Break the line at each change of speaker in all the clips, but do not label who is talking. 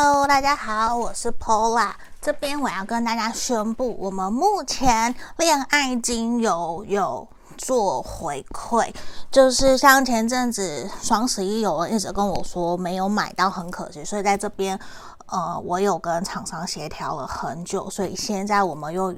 Hello，大家好，我是 Pola。这边我要跟大家宣布，我们目前恋爱精油有做回馈，就是像前阵子双十一有人一直跟我说没有买到，很可惜，所以在这边，呃，我有跟厂商协调了很久，所以现在我们又。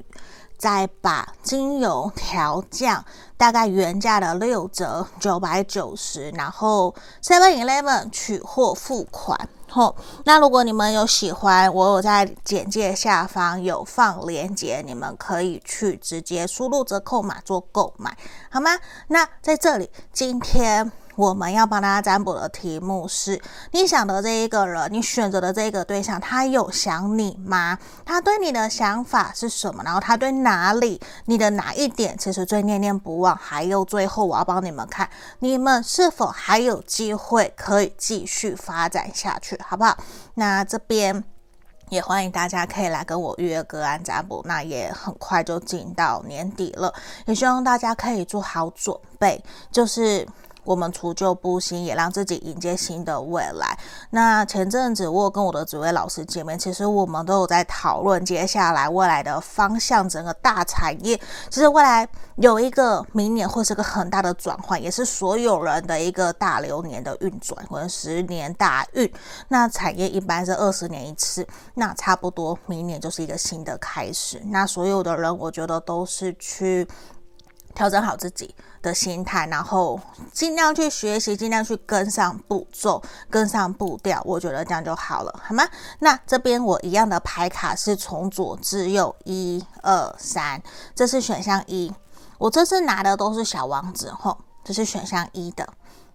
再把精油调降，大概原价的六折九百九十，然后 Seven Eleven 取货付款。吼，那如果你们有喜欢，我有在简介下方有放链接，你们可以去直接输入折扣码做购买，好吗？那在这里，今天。我们要帮大家占卜的题目是：你想的这一个人，你选择的这个对象，他有想你吗？他对你的想法是什么？然后他对哪里，你的哪一点其实最念念不忘？还有最后，我要帮你们看，你们是否还有机会可以继续发展下去，好不好？那这边也欢迎大家可以来跟我预约个案占卜，那也很快就进到年底了，也希望大家可以做好准备，就是。我们除旧布新，也让自己迎接新的未来。那前阵子我有跟我的紫微老师见面，其实我们都有在讨论接下来未来的方向，整个大产业其实未来有一个明年会是个很大的转换，也是所有人的一个大流年的运转，可能十年大运。那产业一般是二十年一次，那差不多明年就是一个新的开始。那所有的人，我觉得都是去调整好自己的心态，然后尽量去学习，尽量去跟上步骤，跟上步调，我觉得这样就好了，好吗？那这边我一样的牌卡是从左至右，一二三，这是选项一。我这次拿的都是小王子，吼，这是选项一的。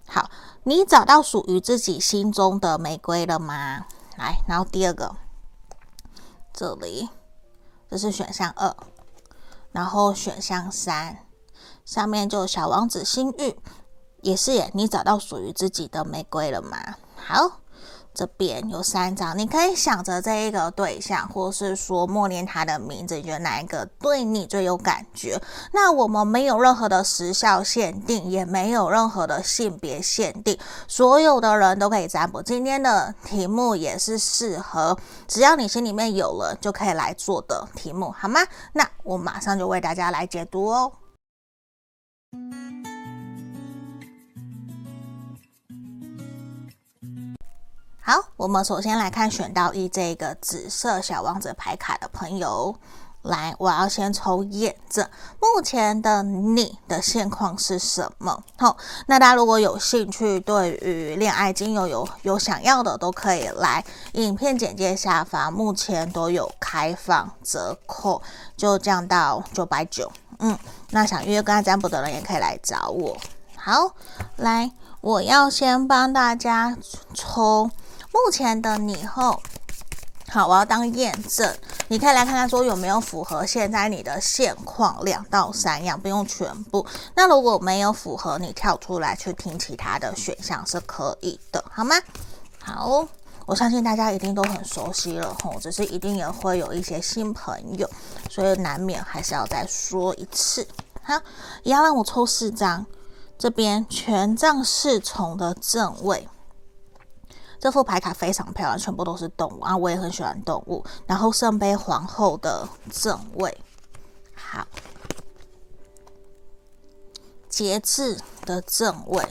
好，你找到属于自己心中的玫瑰了吗？来，然后第二个，这里，这是选项二，然后选项三。上面就小王子心玉，也是耶。你找到属于自己的玫瑰了吗？好，这边有三张，你可以想着这一个对象，或是说默念他的名字，你觉得哪一个对你最有感觉？那我们没有任何的时效限定，也没有任何的性别限定，所有的人都可以占卜。今天的题目也是适合，只要你心里面有了就可以来做的题目，好吗？那我马上就为大家来解读哦。好，我们首先来看选到一这个紫色小王子牌卡的朋友，来，我要先抽验证目前的你的现况是什么。好，那大家如果有兴趣，对于恋爱精油有有想要的，都可以来影片简介下方，目前都有开放折扣，就降到九百九。嗯，那想预约跟他占卜的人也可以来找我。好，来，我要先帮大家抽。目前的你后，好，我要当验证，你可以来看看说有没有符合现在你的现况，两到三样，不用全部。那如果没有符合，你跳出来去听其他的选项是可以的，好吗？好，我相信大家一定都很熟悉了吼，只是一定也会有一些新朋友，所以难免还是要再说一次。好，一样让我抽四张，这边权杖侍从的正位。这副牌卡非常漂亮，全部都是动物啊！我也很喜欢动物。然后圣杯皇后的正位，好，节制的正位，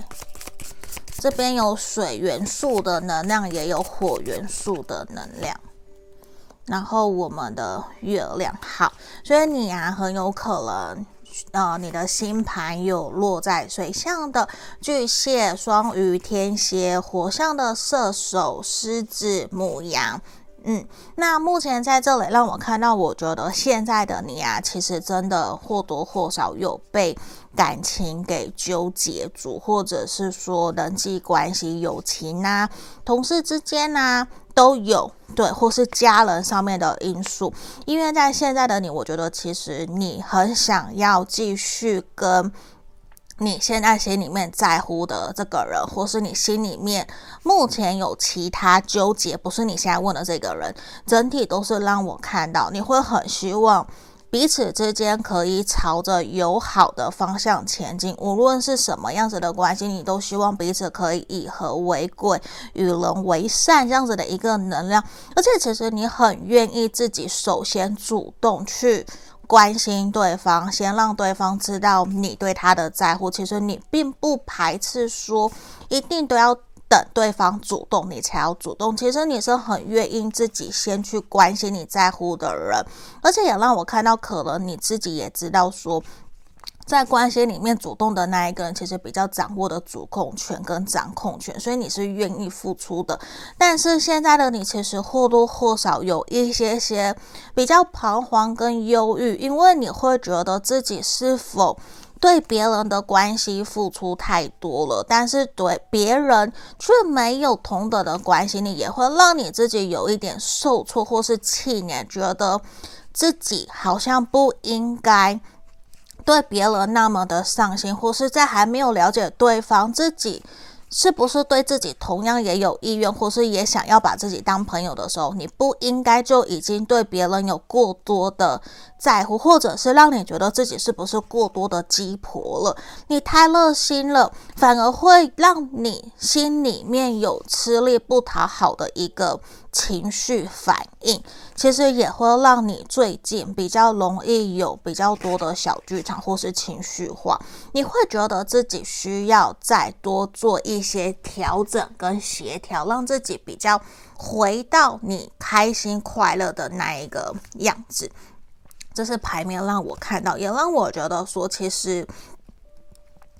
这边有水元素的能量，也有火元素的能量。然后我们的月亮，好，所以你啊，很有可能。呃，你的星盘有落在水象的巨蟹、双鱼、天蝎，火象的射手、狮子、母羊。嗯，那目前在这里让我看到，我觉得现在的你啊，其实真的或多或少有被感情给纠结住，或者是说人际关系、友情啊、同事之间啊。都有对，或是家人上面的因素，因为在现在的你，我觉得其实你很想要继续跟你现在心里面在乎的这个人，或是你心里面目前有其他纠结，不是你现在问的这个人，整体都是让我看到你会很希望彼此之间可以朝着友好的方向前进。无论是什么样子的关系，你都希望彼此可以以和为贵，与人为善，这样子的一个能量。而且，其实你很愿意自己首先主动去关心对方，先让对方知道你对他的在乎。其实你并不排斥说一定都要。等对方主动，你才要主动。其实你是很愿意自己先去关心你在乎的人，而且也让我看到，可能你自己也知道说，在关系里面主动的那一个人，其实比较掌握的主控权跟掌控权，所以你是愿意付出的。但是现在的你，其实或多或少有一些些比较彷徨跟忧郁，因为你会觉得自己是否。对别人的关系付出太多了，但是对别人却没有同等的关心，你也会让你自己有一点受挫或是气馁，觉得自己好像不应该对别人那么的上心，或是在还没有了解对方自己。是不是对自己同样也有意愿，或是也想要把自己当朋友的时候，你不应该就已经对别人有过多的在乎，或者是让你觉得自己是不是过多的鸡婆了？你太热心了，反而会让你心里面有吃力不讨好的一个情绪反应。其实也会让你最近比较容易有比较多的小剧场或是情绪化，你会觉得自己需要再多做一些调整跟协调，让自己比较回到你开心快乐的那一个样子。这是牌面让我看到，也让我觉得说，其实。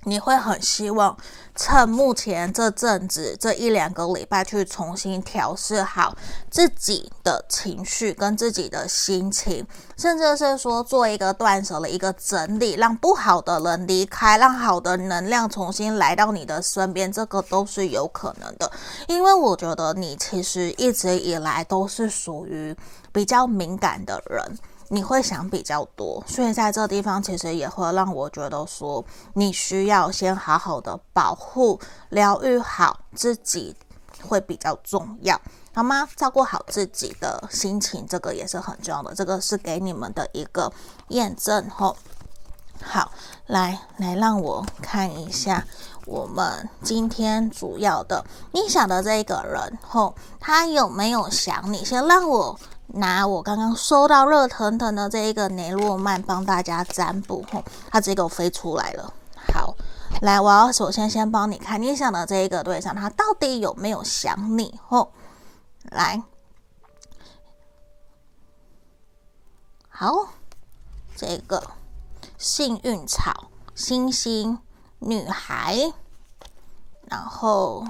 你会很希望趁目前这阵子这一两个礼拜去重新调试好自己的情绪跟自己的心情，甚至是说做一个断舍的一个整理，让不好的人离开，让好的能量重新来到你的身边，这个都是有可能的。因为我觉得你其实一直以来都是属于比较敏感的人。你会想比较多，所以在这地方其实也会让我觉得说，你需要先好好的保护、疗愈好自己，会比较重要，好吗？照顾好自己的心情，这个也是很重要的。这个是给你们的一个验证吼。好，来来，让我看一下我们今天主要的，你想的这个人吼，他有没有想你？先让我。拿我刚刚收到热腾腾的这一个雷诺曼帮大家占卜，吼，它直接给我飞出来了。好，来，我要首先先帮你看你想的这一个对象，他到底有没有想你？吼，来，好，这个幸运草、星星、女孩，然后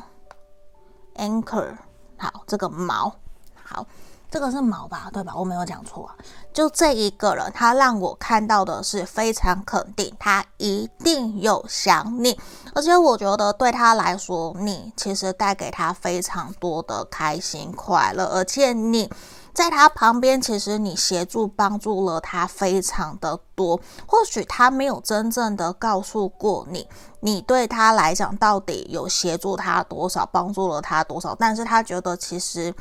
anchor，好，这个毛，好。这个是毛吧，对吧？我没有讲错啊。就这一个人，他让我看到的是非常肯定，他一定有想你，而且我觉得对他来说，你其实带给他非常多的开心快乐，而且你在他旁边，其实你协助帮助了他非常的多。或许他没有真正的告诉过你，你对他来讲到底有协助他多少，帮助了他多少，但是他觉得其实。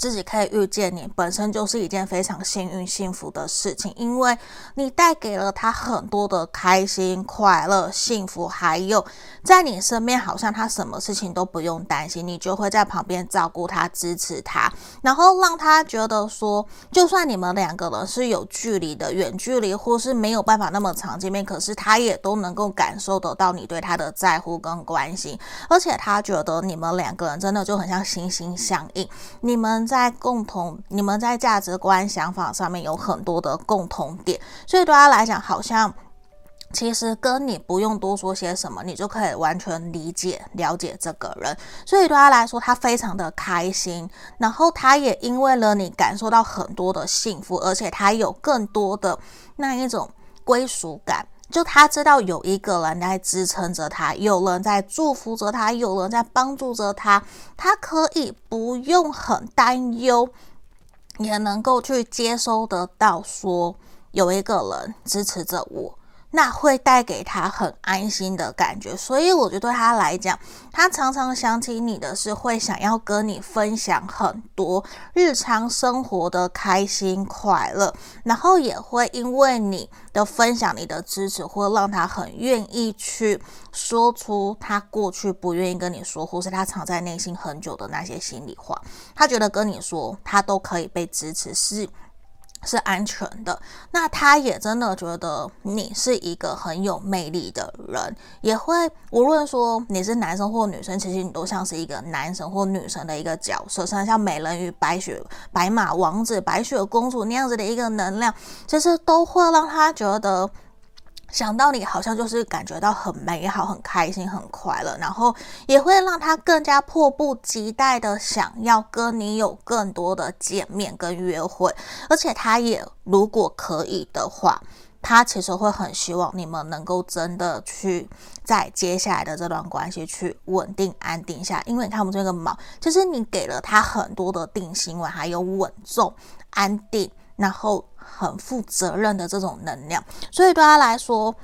自己可以遇见你，本身就是一件非常幸运、幸福的事情，因为你带给了他很多的开心、快乐、幸福，还有在你身边，好像他什么事情都不用担心，你就会在旁边照顾他、支持他，然后让他觉得说，就算你们两个人是有距离的、远距离，或是没有办法那么常见面，可是他也都能够感受得到你对他的在乎跟关心，而且他觉得你们两个人真的就很像心心相印，你们。在共同，你们在价值观、想法上面有很多的共同点，所以对他来讲，好像其实跟你不用多说些什么，你就可以完全理解、了解这个人。所以对他来说，他非常的开心，然后他也因为了你感受到很多的幸福，而且他有更多的那一种归属感。就他知道有一个人在支撑着他，有人在祝福着他，有人在帮助着他，他可以不用很担忧，也能够去接收得到，说有一个人支持着我，那会带给他很安心的感觉，所以我觉得对他来讲，他常常想起你的是会想要跟你分享很多日常生活的开心快乐，然后也会因为你的分享、你的支持，会让他很愿意去说出他过去不愿意跟你说，或是他藏在内心很久的那些心里话。他觉得跟你说，他都可以被支持，是。是安全的，那他也真的觉得你是一个很有魅力的人，也会无论说你是男生或女生，其实你都像是一个男神或女神的一个角色，像像美人鱼、白雪、白马王子、白雪公主那样子的一个能量，其实都会让他觉得。想到你，好像就是感觉到很美好、很开心、很快乐，然后也会让他更加迫不及待的想要跟你有更多的见面跟约会，而且他也如果可以的话，他其实会很希望你们能够真的去在接下来的这段关系去稳定安定下，因为他们这个毛，就是你给了他很多的定心丸，还有稳重、安定。然后很负责任的这种能量，所以对他来说，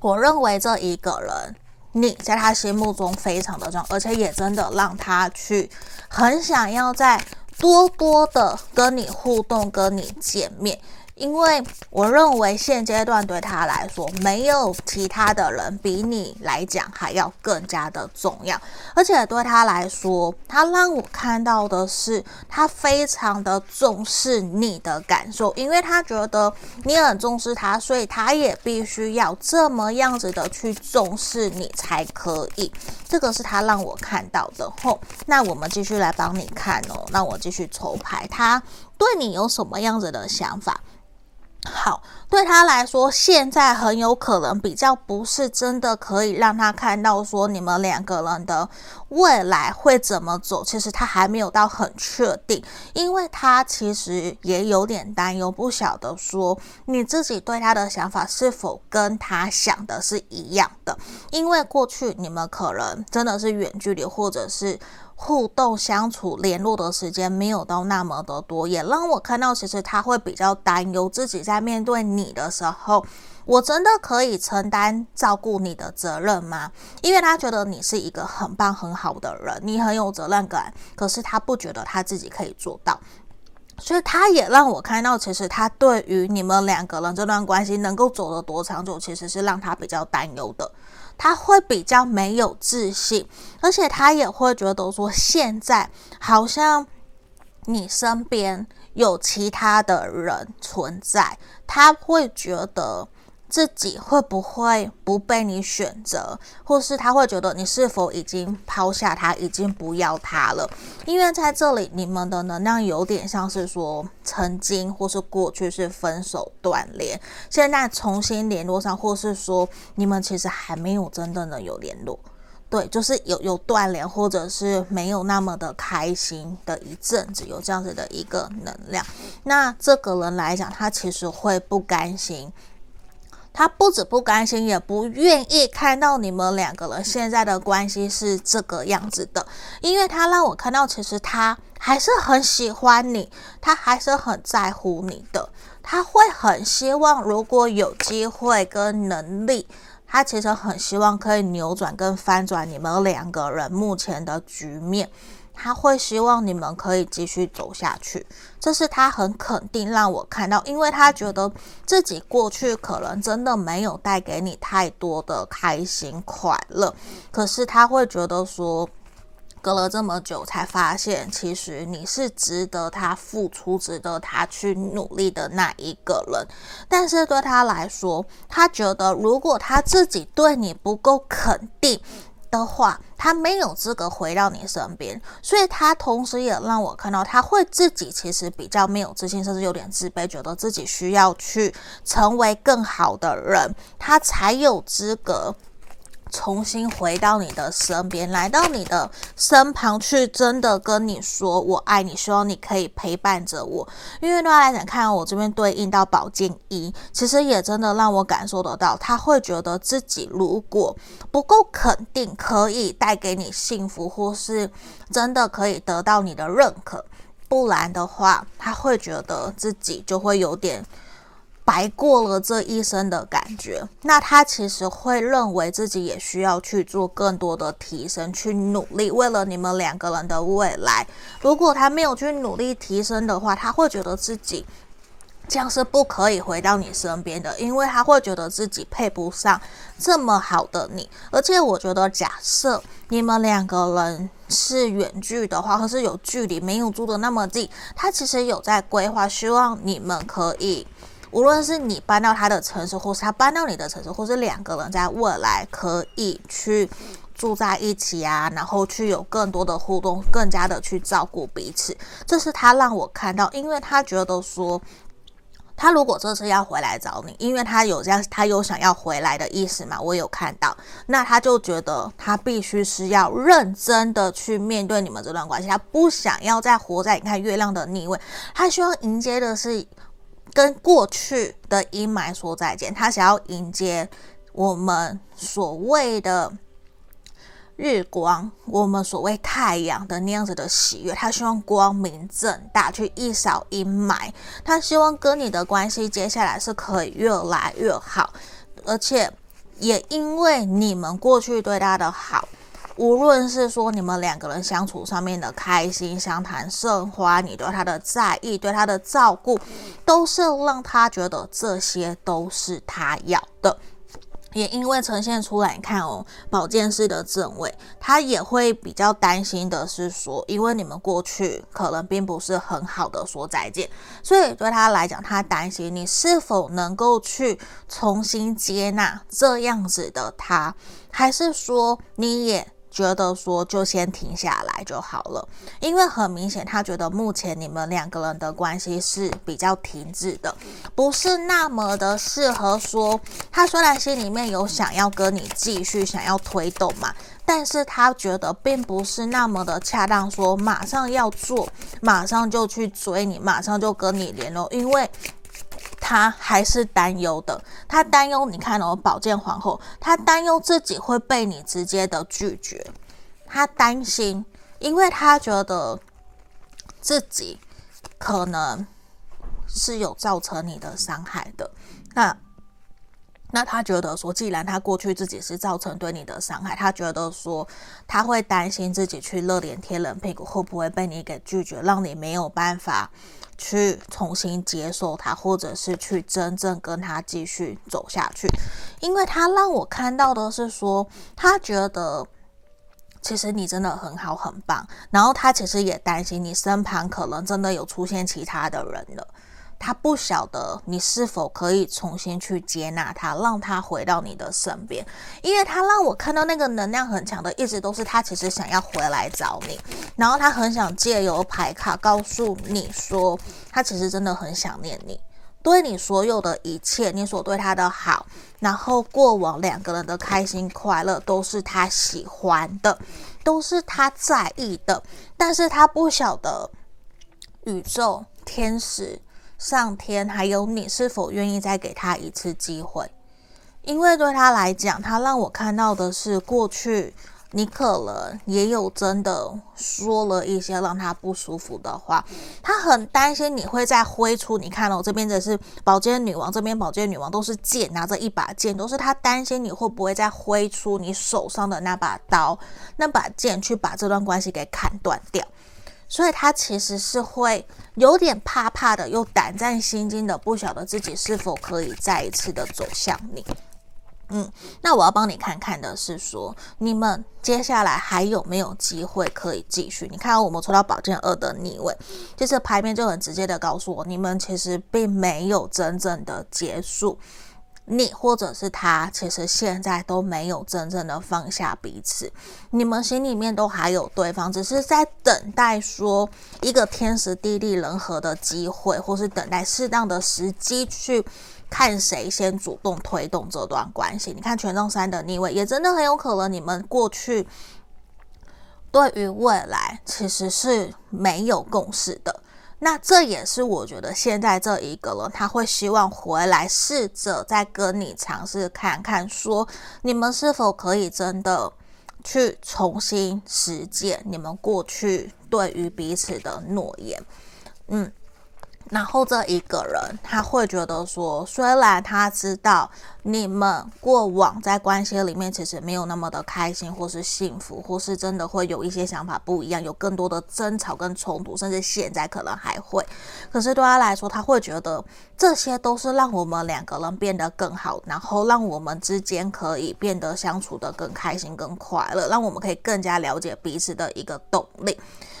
我认为这一个人，你在他心目中非常的重要，而且也真的让他去很想要再多多的跟你互动，跟你见面。因为我认为现阶段对他来说，没有其他的人比你来讲还要更加的重要。而且对他来说，他让我看到的是，他非常的重视你的感受，因为他觉得你很重视他，所以他也必须要这么样子的去重视你才可以。这个是他让我看到的。吼，那我们继续来帮你看哦。那我继续抽牌，他对你有什么样子的想法？好，对他来说，现在很有可能比较不是真的可以让他看到说你们两个人的未来会怎么走。其实他还没有到很确定，因为他其实也有点担忧，不晓得说你自己对他的想法是否跟他想的是一样的。因为过去你们可能真的是远距离，或者是。互动、相处、联络的时间没有到那么的多，也让我看到，其实他会比较担忧自己在面对你的时候，我真的可以承担照顾你的责任吗？因为他觉得你是一个很棒、很好的人，你很有责任感，可是他不觉得他自己可以做到，所以他也让我看到，其实他对于你们两个人这段关系能够走得多长久，其实是让他比较担忧的。他会比较没有自信，而且他也会觉得说，现在好像你身边有其他的人存在，他会觉得。自己会不会不被你选择，或是他会觉得你是否已经抛下他，已经不要他了？因为在这里，你们的能量有点像是说，曾经或是过去是分手断联，现在重新联络上，或是说你们其实还没有真正的有联络，对，就是有有断联，或者是没有那么的开心的一阵子，有这样子的一个能量。那这个人来讲，他其实会不甘心。他不止不甘心，也不愿意看到你们两个人现在的关系是这个样子的，因为他让我看到，其实他还是很喜欢你，他还是很在乎你的，他会很希望，如果有机会跟能力，他其实很希望可以扭转跟翻转你们两个人目前的局面。他会希望你们可以继续走下去，这是他很肯定让我看到，因为他觉得自己过去可能真的没有带给你太多的开心快乐，可是他会觉得说，隔了这么久才发现，其实你是值得他付出、值得他去努力的那一个人。但是对他来说，他觉得如果他自己对你不够肯定。的话，他没有资格回到你身边，所以他同时也让我看到，他会自己其实比较没有自信，甚至有点自卑，觉得自己需要去成为更好的人，他才有资格。重新回到你的身边，来到你的身旁去，真的跟你说我爱你，希望你可以陪伴着我。因为对他来讲，看我这边对应到宝剑一，其实也真的让我感受得到，他会觉得自己如果不够肯定，可以带给你幸福，或是真的可以得到你的认可，不然的话，他会觉得自己就会有点。白过了这一生的感觉。那他其实会认为自己也需要去做更多的提升，去努力，为了你们两个人的未来。如果他没有去努力提升的话，他会觉得自己。这样是不可以回到你身边的，因为他会觉得自己配不上这么好的你。而且我觉得，假设你们两个人是远距的话，或是有距离，没有住的那么近，他其实有在规划，希望你们可以，无论是你搬到他的城市，或是他搬到你的城市，或是两个人在未来可以去住在一起啊，然后去有更多的互动，更加的去照顾彼此。这是他让我看到，因为他觉得说。他如果这次要回来找你，因为他有这样，他有想要回来的意思嘛？我有看到，那他就觉得他必须是要认真的去面对你们这段关系，他不想要再活在你看月亮的逆位，他希望迎接的是跟过去的阴霾说再见，他想要迎接我们所谓的。日光，我们所谓太阳的那样子的喜悦，他希望光明正大去一扫阴霾，他希望跟你的关系接下来是可以越来越好，而且也因为你们过去对他的好，无论是说你们两个人相处上面的开心、相谈甚欢，你对他的在意、对他的照顾，都是让他觉得这些都是他要的。也因为呈现出来，你看哦，宝剑四的正位，他也会比较担心的是说，因为你们过去可能并不是很好的说再见，所以对他来讲，他担心你是否能够去重新接纳这样子的他，还是说你也。觉得说就先停下来就好了，因为很明显，他觉得目前你们两个人的关系是比较停滞的，不是那么的适合说。他虽然心里面有想要跟你继续想要推动嘛，但是他觉得并不是那么的恰当，说马上要做，马上就去追你，马上就跟你联络，因为。他还是担忧的，他担忧你看哦，宝剑皇后，他担忧自己会被你直接的拒绝，他担心，因为他觉得自己可能是有造成你的伤害的。那那他觉得说，既然他过去自己是造成对你的伤害，他觉得说他会担心自己去热脸贴冷屁股，会不会被你给拒绝，让你没有办法。去重新接受他，或者是去真正跟他继续走下去，因为他让我看到的是说，他觉得其实你真的很好很棒，然后他其实也担心你身旁可能真的有出现其他的人了。他不晓得你是否可以重新去接纳他，让他回到你的身边，因为他让我看到那个能量很强的，一直都是他其实想要回来找你，然后他很想借由牌卡告诉你说，他其实真的很想念你，对你所有的一切，你所对他的好，然后过往两个人的开心快乐都是他喜欢的，都是他在意的，但是他不晓得宇宙天使。上天还有你，是否愿意再给他一次机会？因为对他来讲，他让我看到的是过去你可能也有真的说了一些让他不舒服的话，他很担心你会再挥出。你看哦，这边的是宝剑女王，这边宝剑女王都是剑，拿着一把剑，都是他担心你会不会再挥出你手上的那把刀、那把剑，去把这段关系给砍断掉。所以他其实是会有点怕怕的，又胆战心惊的，不晓得自己是否可以再一次的走向你。嗯，那我要帮你看看的是说，你们接下来还有没有机会可以继续？你看，我们抽到宝剑二的逆位，就是牌面就很直接的告诉我，你们其实并没有真正的结束。你或者是他，其实现在都没有真正的放下彼此，你们心里面都还有对方，只是在等待说一个天时地利人和的机会，或是等待适当的时机去看谁先主动推动这段关系。你看权杖三的逆位，也真的很有可能你们过去对于未来其实是没有共识的。那这也是我觉得现在这一个人，他会希望回来试着再跟你尝试看看，说你们是否可以真的去重新实践你们过去对于彼此的诺言。嗯，然后这一个人他会觉得说，虽然他知道你们过往在关系里面其实没有那么的开心，或是幸福，或是真的会有一些想法不一样，有更多的争吵跟冲突，甚至现在可能还会。可是对他来说，他会觉得这些都是让我们两个人变得更好，然后让我们之间可以变得相处得更开心、更快乐，让我们可以更加了解彼此的一个动力。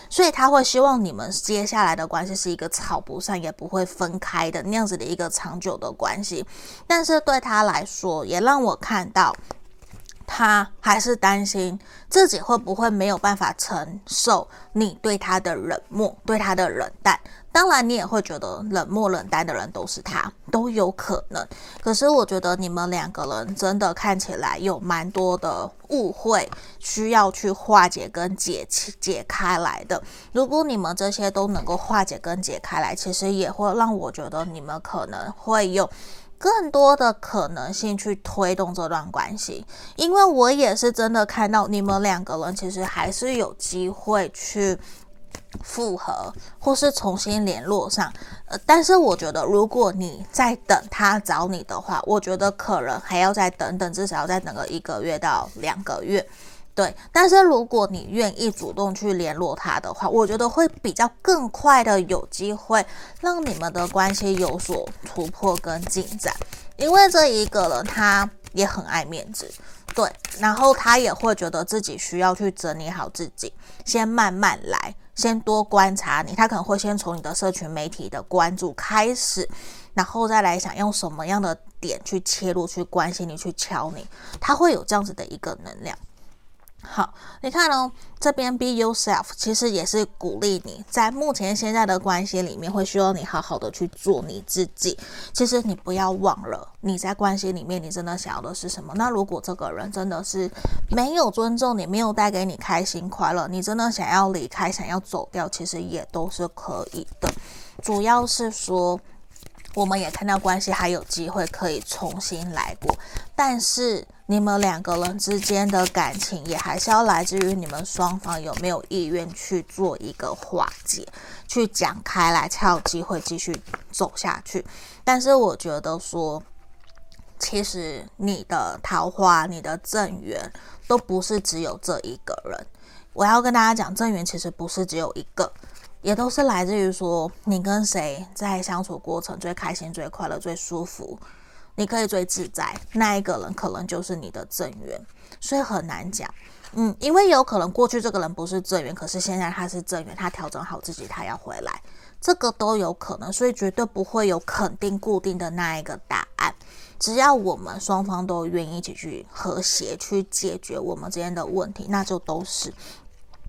所以他会希望你们接下来的关系是一个吵不散也不会分开的那样子的一个长久的关系，但是对他来说，也让我看到他还是担心自己会不会没有办法承受你对他的冷漠，对他的冷淡。当然，你也会觉得冷漠冷淡的人都是他，都有可能。可是，我觉得你们两个人真的看起来有蛮多的误会，需要去化解跟解解开来的。如果你们这些都能够化解跟解开来，其实也会让我觉得你们可能会有更多的可能性去推动这段关系。因为我也是真的看到你们两个人其实还是有机会去。复合或是重新联络上，呃，但是我觉得，如果你在等他找你的话，我觉得可能还要再等等，至少要再等个一个月到两个月，对。但是如果你愿意主动去联络他的话，我觉得会比较更快的有机会让你们的关系有所突破跟进展，因为这一个人他也很爱面子。对，然后他也会觉得自己需要去整理好自己，先慢慢来，先多观察你。他可能会先从你的社群媒体的关注开始，然后再来想用什么样的点去切入，去关心你，去敲你。他会有这样子的一个能量。好，你看哦，这边 be yourself 其实也是鼓励你在目前现在的关系里面，会需要你好好的去做你自己。其实你不要忘了，你在关系里面，你真的想要的是什么？那如果这个人真的是没有尊重你，没有带给你开心快乐，你真的想要离开，想要走掉，其实也都是可以的。主要是说。我们也看到关系还有机会可以重新来过，但是你们两个人之间的感情也还是要来自于你们双方有没有意愿去做一个化解，去讲开来才有机会继续走下去。但是我觉得说，其实你的桃花、你的正缘都不是只有这一个人。我要跟大家讲，正缘其实不是只有一个。也都是来自于说，你跟谁在相处过程最开心、最快乐、最舒服，你可以最自在，那一个人可能就是你的正缘，所以很难讲。嗯，因为有可能过去这个人不是正缘，可是现在他是正缘，他调整好自己，他要回来，这个都有可能，所以绝对不会有肯定固定的那一个答案。只要我们双方都愿意一起去和谐去解决我们之间的问题，那就都是。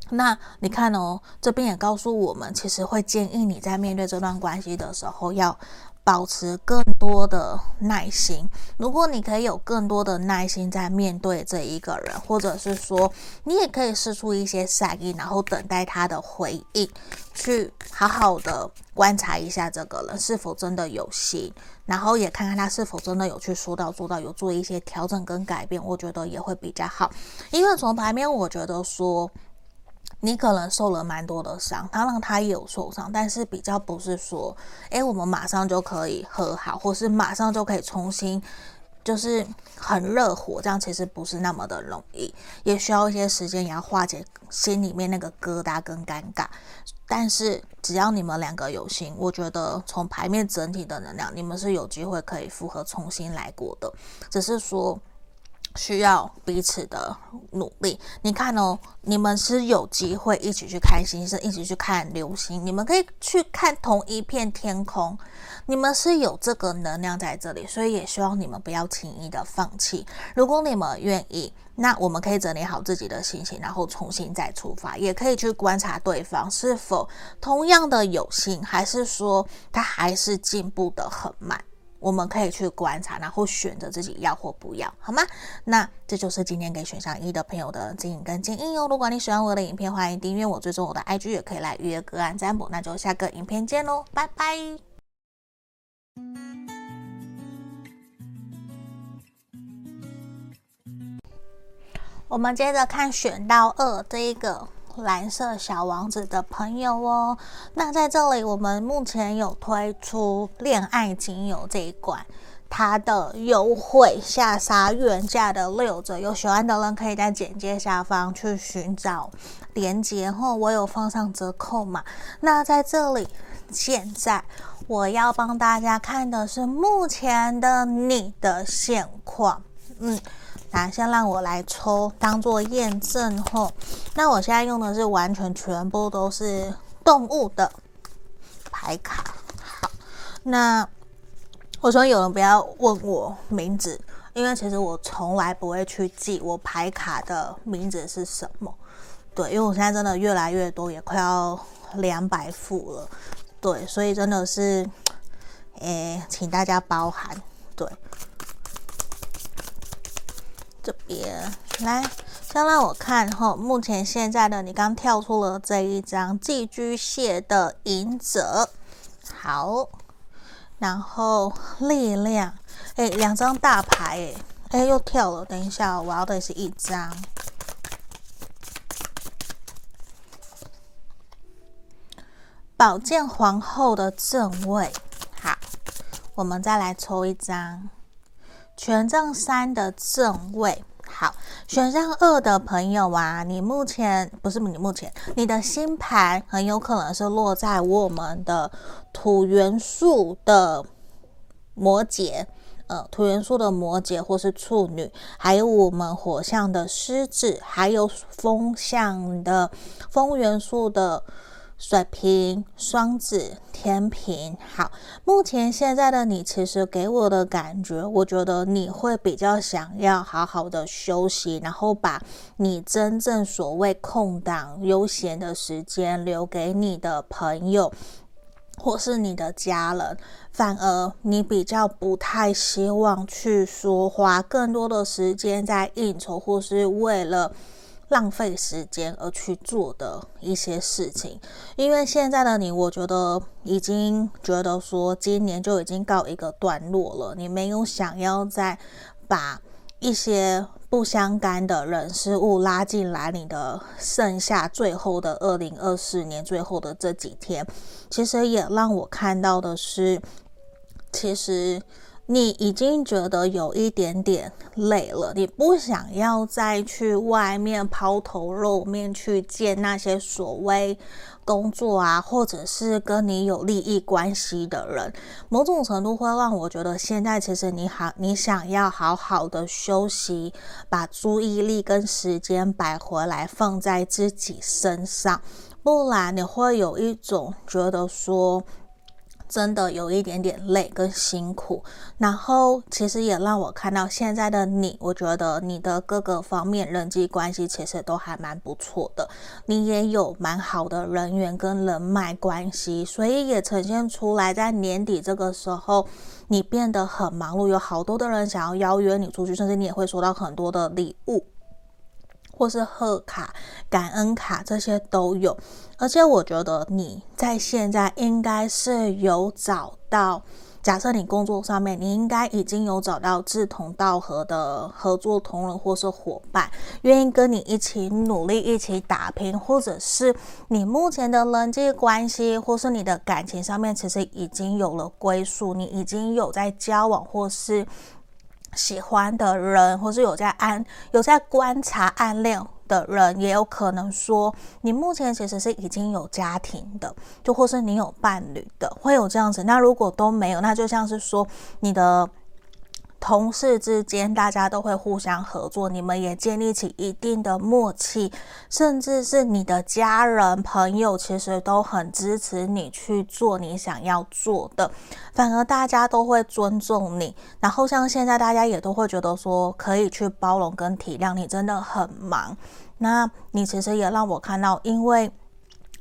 那你看哦，这边也告诉我们，其实会建议你在面对这段关系的时候，要保持更多的耐心。如果你可以有更多的耐心在面对这一个人，或者是说，你也可以试出一些善意，然后等待他的回应，去好好的观察一下这个人是否真的有心，然后也看看他是否真的有去说到做到，有做一些调整跟改变。我觉得也会比较好，因为从牌面我觉得说。你可能受了蛮多的伤，他让他也有受伤，但是比较不是说，诶，我们马上就可以和好，或是马上就可以重新，就是很热火，这样其实不是那么的容易，也需要一些时间，也要化解心里面那个疙瘩跟尴尬。但是只要你们两个有心，我觉得从牌面整体的能量，你们是有机会可以复合，重新来过的，只是说。需要彼此的努力。你看哦，你们是有机会一起去看星星，一起去看流星，你们可以去看同一片天空。你们是有这个能量在这里，所以也希望你们不要轻易的放弃。如果你们愿意，那我们可以整理好自己的心情，然后重新再出发。也可以去观察对方是否同样的有心，还是说他还是进步的很慢。我们可以去观察，然后选择自己要或不要，好吗？那这就是今天给选项一的朋友的指引跟建议哦。如果你喜欢我的影片，欢迎订阅我，追踪我的 IG，也可以来预约个案占卜。那就下个影片见喽，拜拜。我们接着看选到二这一个蓝色小王子的朋友哦。那在这里，我们目前有推出恋爱精油这一罐，它的优惠下杀原价的六折，有喜欢的人可以在简介下方去寻找链接后，我有放上折扣码。那在这里，现在我要帮大家看的是目前的你的现况，嗯。那先让我来抽，当做验证后。那我现在用的是完全全部都是动物的牌卡。好，那我说有人不要问我名字，因为其实我从来不会去记我牌卡的名字是什么。对，因为我现在真的越来越多，也快要两百副了。对，所以真的是，诶，请大家包涵。对。这边来，先让我看哈。目前现在的你刚跳出了这一张寄居蟹的隐者，好，然后力量，哎，两张大牌，哎，哎，又跳了。等一下，我要的是一张宝剑皇后的正位。好，我们再来抽一张。权杖三的正位，好，选项二的朋友啊，你目前不是你目前，你的星盘很有可能是落在我们的土元素的摩羯，呃，土元素的摩羯或是处女，还有我们火象的狮子，还有风象的风元素的。水瓶、双子、天平，好，目前现在的你，其实给我的感觉，我觉得你会比较想要好好的休息，然后把你真正所谓空档、悠闲的时间留给你的朋友，或是你的家人，反而你比较不太希望去说花更多的时间在应酬，或是为了。浪费时间而去做的一些事情，因为现在的你，我觉得已经觉得说今年就已经告一个段落了，你没有想要再把一些不相干的人事物拉进来，你的剩下最后的二零二四年最后的这几天，其实也让我看到的是，其实。你已经觉得有一点点累了，你不想要再去外面抛头露面去见那些所谓工作啊，或者是跟你有利益关系的人。某种程度会让我觉得，现在其实你好，你想要好好的休息，把注意力跟时间摆回来，放在自己身上，不然你会有一种觉得说。真的有一点点累跟辛苦，然后其实也让我看到现在的你，我觉得你的各个方面人际关系其实都还蛮不错的，你也有蛮好的人缘跟人脉关系，所以也呈现出来，在年底这个时候，你变得很忙碌，有好多的人想要邀约你出去，甚至你也会收到很多的礼物。或是贺卡、感恩卡，这些都有，而且我觉得你在现在应该是有找到，假设你工作上面，你应该已经有找到志同道合的合作同仁或是伙伴，愿意跟你一起努力、一起打拼，或者是你目前的人际关系或是你的感情上面，其实已经有了归宿，你已经有在交往或是。喜欢的人，或是有在暗有在观察暗恋的人，也有可能说你目前其实是已经有家庭的，就或是你有伴侣的，会有这样子。那如果都没有，那就像是说你的。同事之间，大家都会互相合作，你们也建立起一定的默契，甚至是你的家人朋友，其实都很支持你去做你想要做的，反而大家都会尊重你。然后像现在，大家也都会觉得说，可以去包容跟体谅你，真的很忙。那你其实也让我看到，因为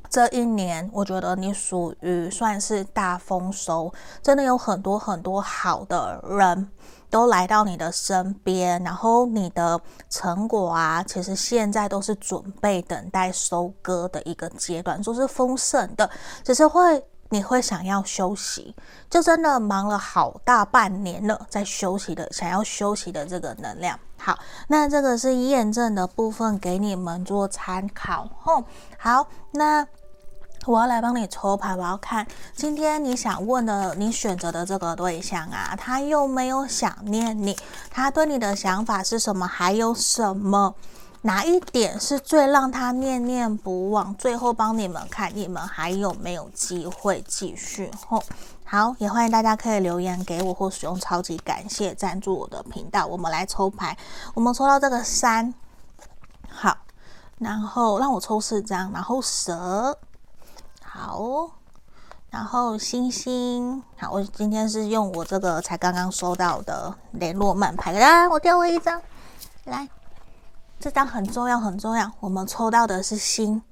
这一年，我觉得你属于算是大丰收，真的有很多很多好的人。都来到你的身边，然后你的成果啊，其实现在都是准备等待收割的一个阶段，就是丰盛的，只是会你会想要休息，就真的忙了好大半年了，在休息的想要休息的这个能量。好，那这个是验证的部分，给你们做参考。吼，好，那我要来帮你抽牌，我要看今天你想问的，你选择的这个对象啊，他有没有想念你？他对你的想法是什么？还有什么？哪一点是最让他念念不忘？最后帮你们看，你们还有没有机会继续？吼，好，也欢迎大家可以留言给我，或使用超级感谢赞助我的频道。我们来抽牌，我们抽到这个三，好，然后让我抽四张，然后蛇，好，然后星星，好，我今天是用我这个才刚刚收到的雷诺曼牌，啊，我掉了一张，来。这张很重要，很重要。我们抽到的是心，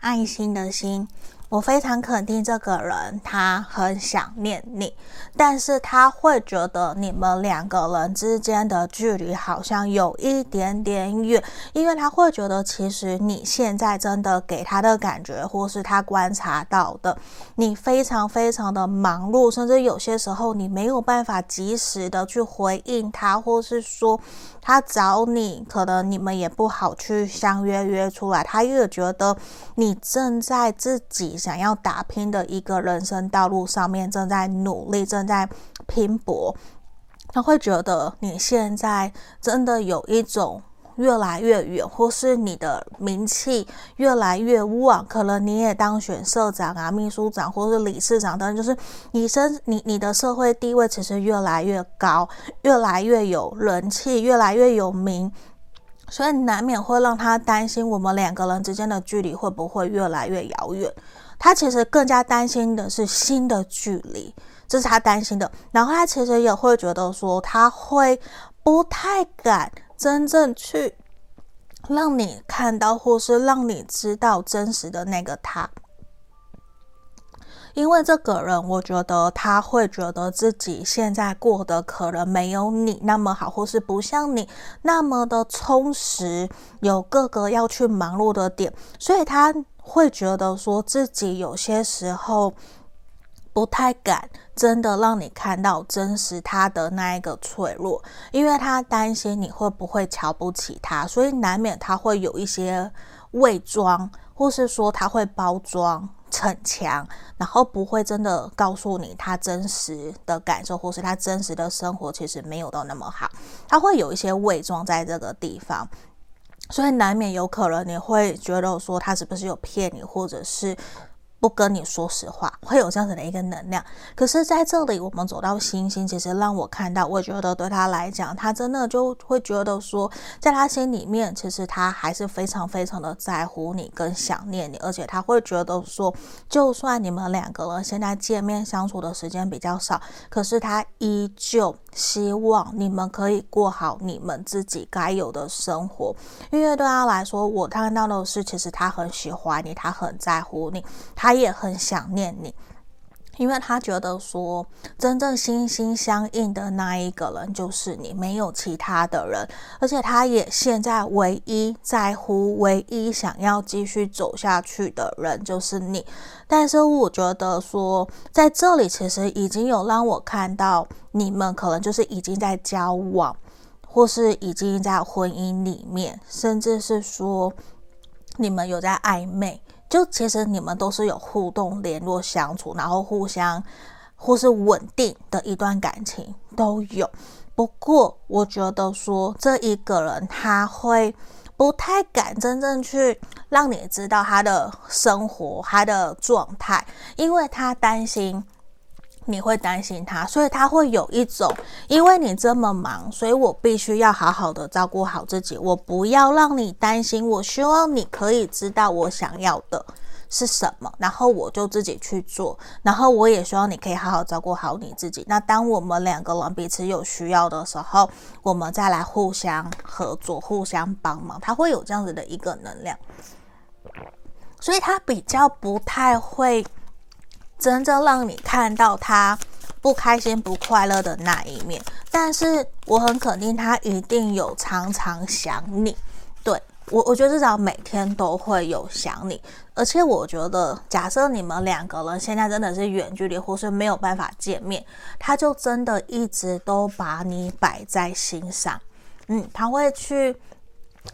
爱心的心。我非常肯定这个人，他很想念你，但是他会觉得你们两个人之间的距离好像有一点点远，因为他会觉得其实你现在真的给他的感觉，或是他观察到的，你非常非常的忙碌，甚至有些时候你没有办法及时的去回应他，或是说他找你，可能你们也不好去相约约出来，他越觉得你正在自己。想要打拼的一个人生道路上面，正在努力，正在拼搏，他会觉得你现在真的有一种越来越远，或是你的名气越来越旺，可能你也当选社长啊、秘书长或是理事长等等，就是你身你你的社会地位其实越来越高，越来越有人气，越来越有名。所以难免会让他担心，我们两个人之间的距离会不会越来越遥远？他其实更加担心的是新的距离，这是他担心的。然后他其实也会觉得说，他会不太敢真正去让你看到，或是让你知道真实的那个他。因为这个人，我觉得他会觉得自己现在过得可能没有你那么好，或是不像你那么的充实，有各个要去忙碌的点，所以他会觉得说自己有些时候不太敢真的让你看到真实他的那一个脆弱，因为他担心你会不会瞧不起他，所以难免他会有一些伪装，或是说他会包装。逞强，然后不会真的告诉你他真实的感受，或是他真实的生活其实没有到那么好，他会有一些伪装在这个地方，所以难免有可能你会觉得说他是不是有骗你，或者是。不跟你说实话，会有这样子的一个能量。可是在这里，我们走到星星，其实让我看到，我觉得对他来讲，他真的就会觉得说，在他心里面，其实他还是非常非常的在乎你，跟想念你，而且他会觉得说，就算你们两个人现在见面相处的时间比较少，可是他依旧希望你们可以过好你们自己该有的生活。因为对他来说，我看到的是，其实他很喜欢你，他很在乎你，他。也很想念你，因为他觉得说，真正心心相印的那一个人就是你，没有其他的人。而且他也现在唯一在乎、唯一想要继续走下去的人就是你。但是我觉得说，在这里其实已经有让我看到，你们可能就是已经在交往，或是已经在婚姻里面，甚至是说你们有在暧昧。就其实你们都是有互动、联络、相处，然后互相或是稳定的一段感情都有。不过我觉得说这一个人他会不太敢真正去让你知道他的生活、他的状态，因为他担心。你会担心他，所以他会有一种，因为你这么忙，所以我必须要好好的照顾好自己，我不要让你担心。我希望你可以知道我想要的是什么，然后我就自己去做。然后我也希望你可以好好照顾好你自己。那当我们两个人彼此有需要的时候，我们再来互相合作、互相帮忙。他会有这样子的一个能量，所以他比较不太会。真正让你看到他不开心、不快乐的那一面，但是我很肯定他一定有常常想你，对，我我觉得至少每天都会有想你，而且我觉得，假设你们两个人现在真的是远距离，或是没有办法见面，他就真的一直都把你摆在心上，嗯，他会去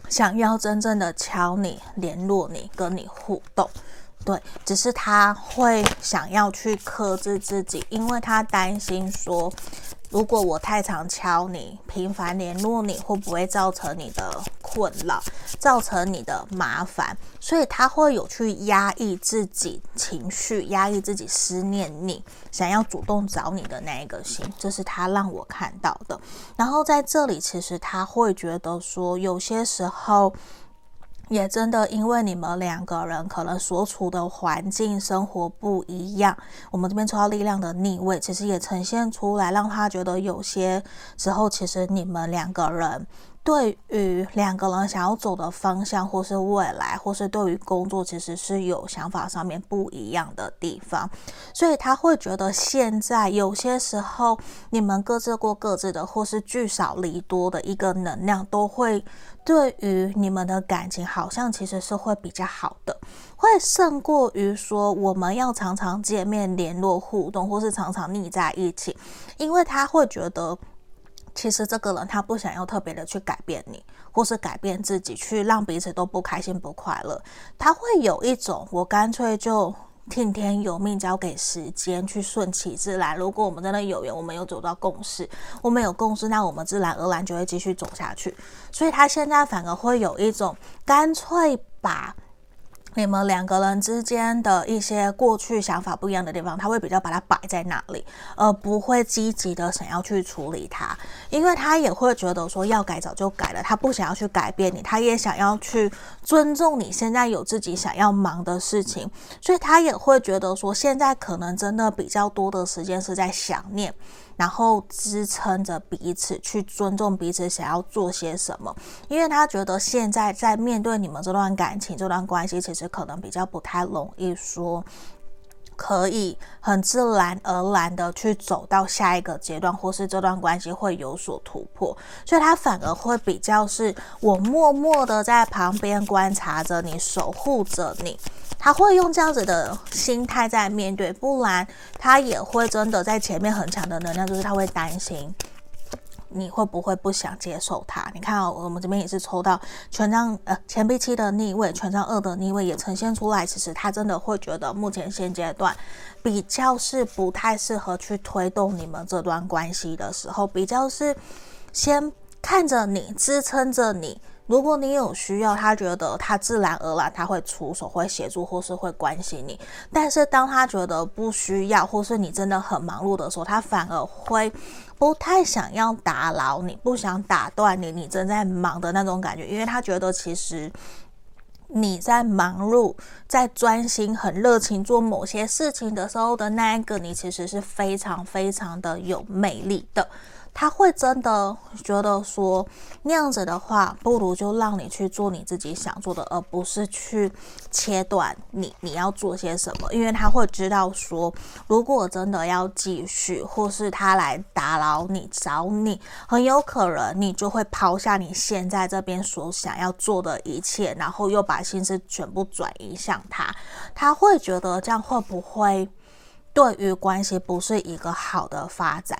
想要真正的敲你、联络你、跟你互动，对，只是他会想要去克制自己，因为他担心说。如果我太常敲你，频繁联络你，会不会造成你的困扰，造成你的麻烦？所以他会有去压抑自己情绪，压抑自己思念你，想要主动找你的那一个心，这是他让我看到的。然后在这里，其实他会觉得说，有些时候。也真的，因为你们两个人可能所处的环境、生活不一样，我们这边抽到力量的逆位，其实也呈现出来，让他觉得有些时候，其实你们两个人。对于两个人想要走的方向，或是未来，或是对于工作，其实是有想法上面不一样的地方，所以他会觉得现在有些时候你们各自过各自的，或是聚少离多的一个能量，都会对于你们的感情，好像其实是会比较好的，会胜过于说我们要常常见面联络互动，或是常常腻在一起，因为他会觉得。其实这个人他不想要特别的去改变你，或是改变自己，去让彼此都不开心不快乐。他会有一种，我干脆就听天由命，交给时间去顺其自然。如果我们真的有缘，我们有走到共识，我们有共识，那我们自然而然就会继续走下去。所以他现在反而会有一种干脆把。你们两个人之间的一些过去想法不一样的地方，他会比较把它摆在那里，而不会积极的想要去处理它，因为他也会觉得说要改早就改了，他不想要去改变你，他也想要去尊重你现在有自己想要忙的事情，所以他也会觉得说现在可能真的比较多的时间是在想念。然后支撑着彼此，去尊重彼此想要做些什么，因为他觉得现在在面对你们这段感情、这段关系，其实可能比较不太容易说可以很自然而然的去走到下一个阶段，或是这段关系会有所突破，所以他反而会比较是我默默的在旁边观察着你，守护着你。他会用这样子的心态在面对，不然他也会真的在前面很强的能量，就是他会担心你会不会不想接受他。你看哦，我们这边也是抽到权杖呃钱币七的逆位，权杖二的逆位也呈现出来。其实他真的会觉得目前现阶段比较是不太适合去推动你们这段关系的时候，比较是先看着你，支撑着你。如果你有需要，他觉得他自然而然他会出手，会协助，或是会关心你。但是当他觉得不需要，或是你真的很忙碌的时候，他反而会不太想要打扰你，不想打断你，你正在忙的那种感觉，因为他觉得其实你在忙碌、在专心、很热情做某些事情的时候的那一个你，其实是非常非常的有魅力的。他会真的觉得说，那样子的话，不如就让你去做你自己想做的，而不是去切断你你要做些什么。因为他会知道说，如果真的要继续，或是他来打扰你、找你，很有可能你就会抛下你现在这边所想要做的一切，然后又把心思全部转移向他。他会觉得这样会不会对于关系不是一个好的发展？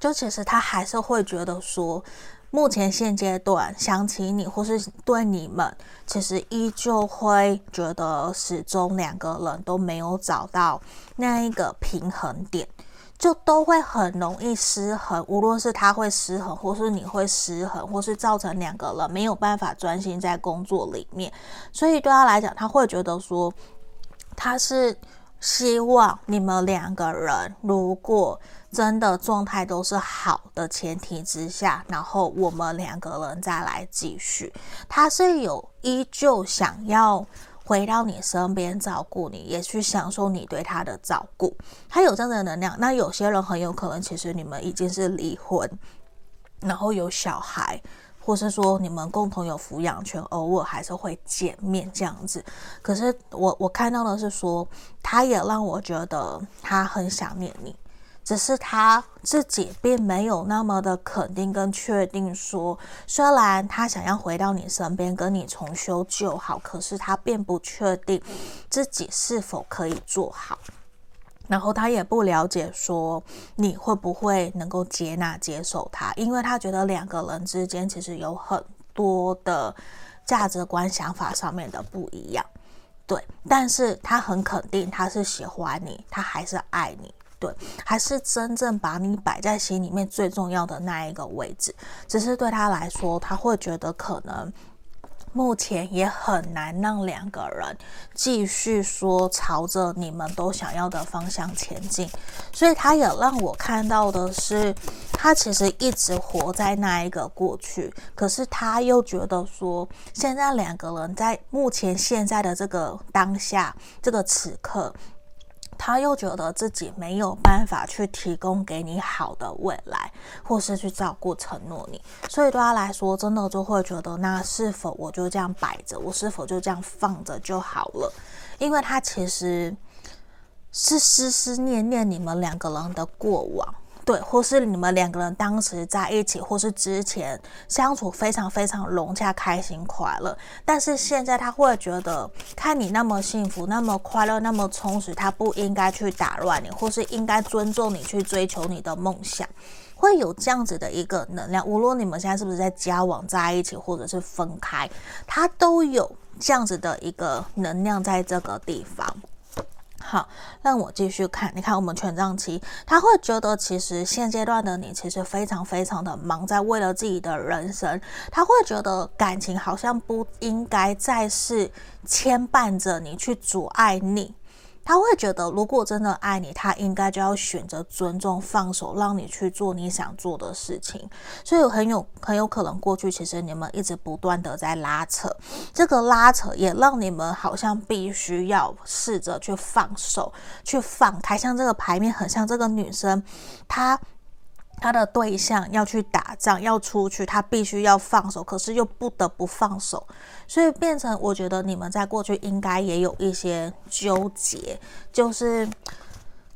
就其实他还是会觉得说，目前现阶段想起你或是对你们，其实依旧会觉得始终两个人都没有找到那一个平衡点，就都会很容易失衡。无论是他会失衡，或是你会失衡，或是造成两个人没有办法专心在工作里面。所以对他来讲，他会觉得说，他是希望你们两个人如果。真的状态都是好的前提之下，然后我们两个人再来继续。他是有依旧想要回到你身边照顾你，也去享受你对他的照顾。他有这样的能量。那有些人很有可能，其实你们已经是离婚，然后有小孩，或是说你们共同有抚养权，偶尔还是会见面这样子。可是我我看到的是说，他也让我觉得他很想念你。只是他自己并没有那么的肯定跟确定说，虽然他想要回到你身边跟你重修旧好，可是他并不确定自己是否可以做好。然后他也不了解说你会不会能够接纳接受他，因为他觉得两个人之间其实有很多的价值观、想法上面的不一样。对，但是他很肯定他是喜欢你，他还是爱你。对，还是真正把你摆在心里面最重要的那一个位置，只是对他来说，他会觉得可能目前也很难让两个人继续说朝着你们都想要的方向前进，所以他也让我看到的是，他其实一直活在那一个过去，可是他又觉得说，现在两个人在目前现在的这个当下，这个此刻。他又觉得自己没有办法去提供给你好的未来，或是去照顾、承诺你，所以对他来说，真的就会觉得，那是否我就这样摆着，我是否就这样放着就好了？因为他其实是思思念念你们两个人的过往。对，或是你们两个人当时在一起，或是之前相处非常非常融洽、开心、快乐。但是现在他会觉得，看你那么幸福、那么快乐、那么充实，他不应该去打乱你，或是应该尊重你去追求你的梦想，会有这样子的一个能量。无论你们现在是不是在交往在一起，或者是分开，他都有这样子的一个能量在这个地方。好，让我继续看。你看，我们权杖七，他会觉得其实现阶段的你其实非常非常的忙，在为了自己的人生，他会觉得感情好像不应该再是牵绊着你去阻碍你。他会觉得，如果真的爱你，他应该就要选择尊重、放手，让你去做你想做的事情。所以很有很有可能，过去其实你们一直不断的在拉扯，这个拉扯也让你们好像必须要试着去放手、去放开。像这个牌面，很像这个女生，她。他的对象要去打仗，要出去，他必须要放手，可是又不得不放手，所以变成我觉得你们在过去应该也有一些纠结，就是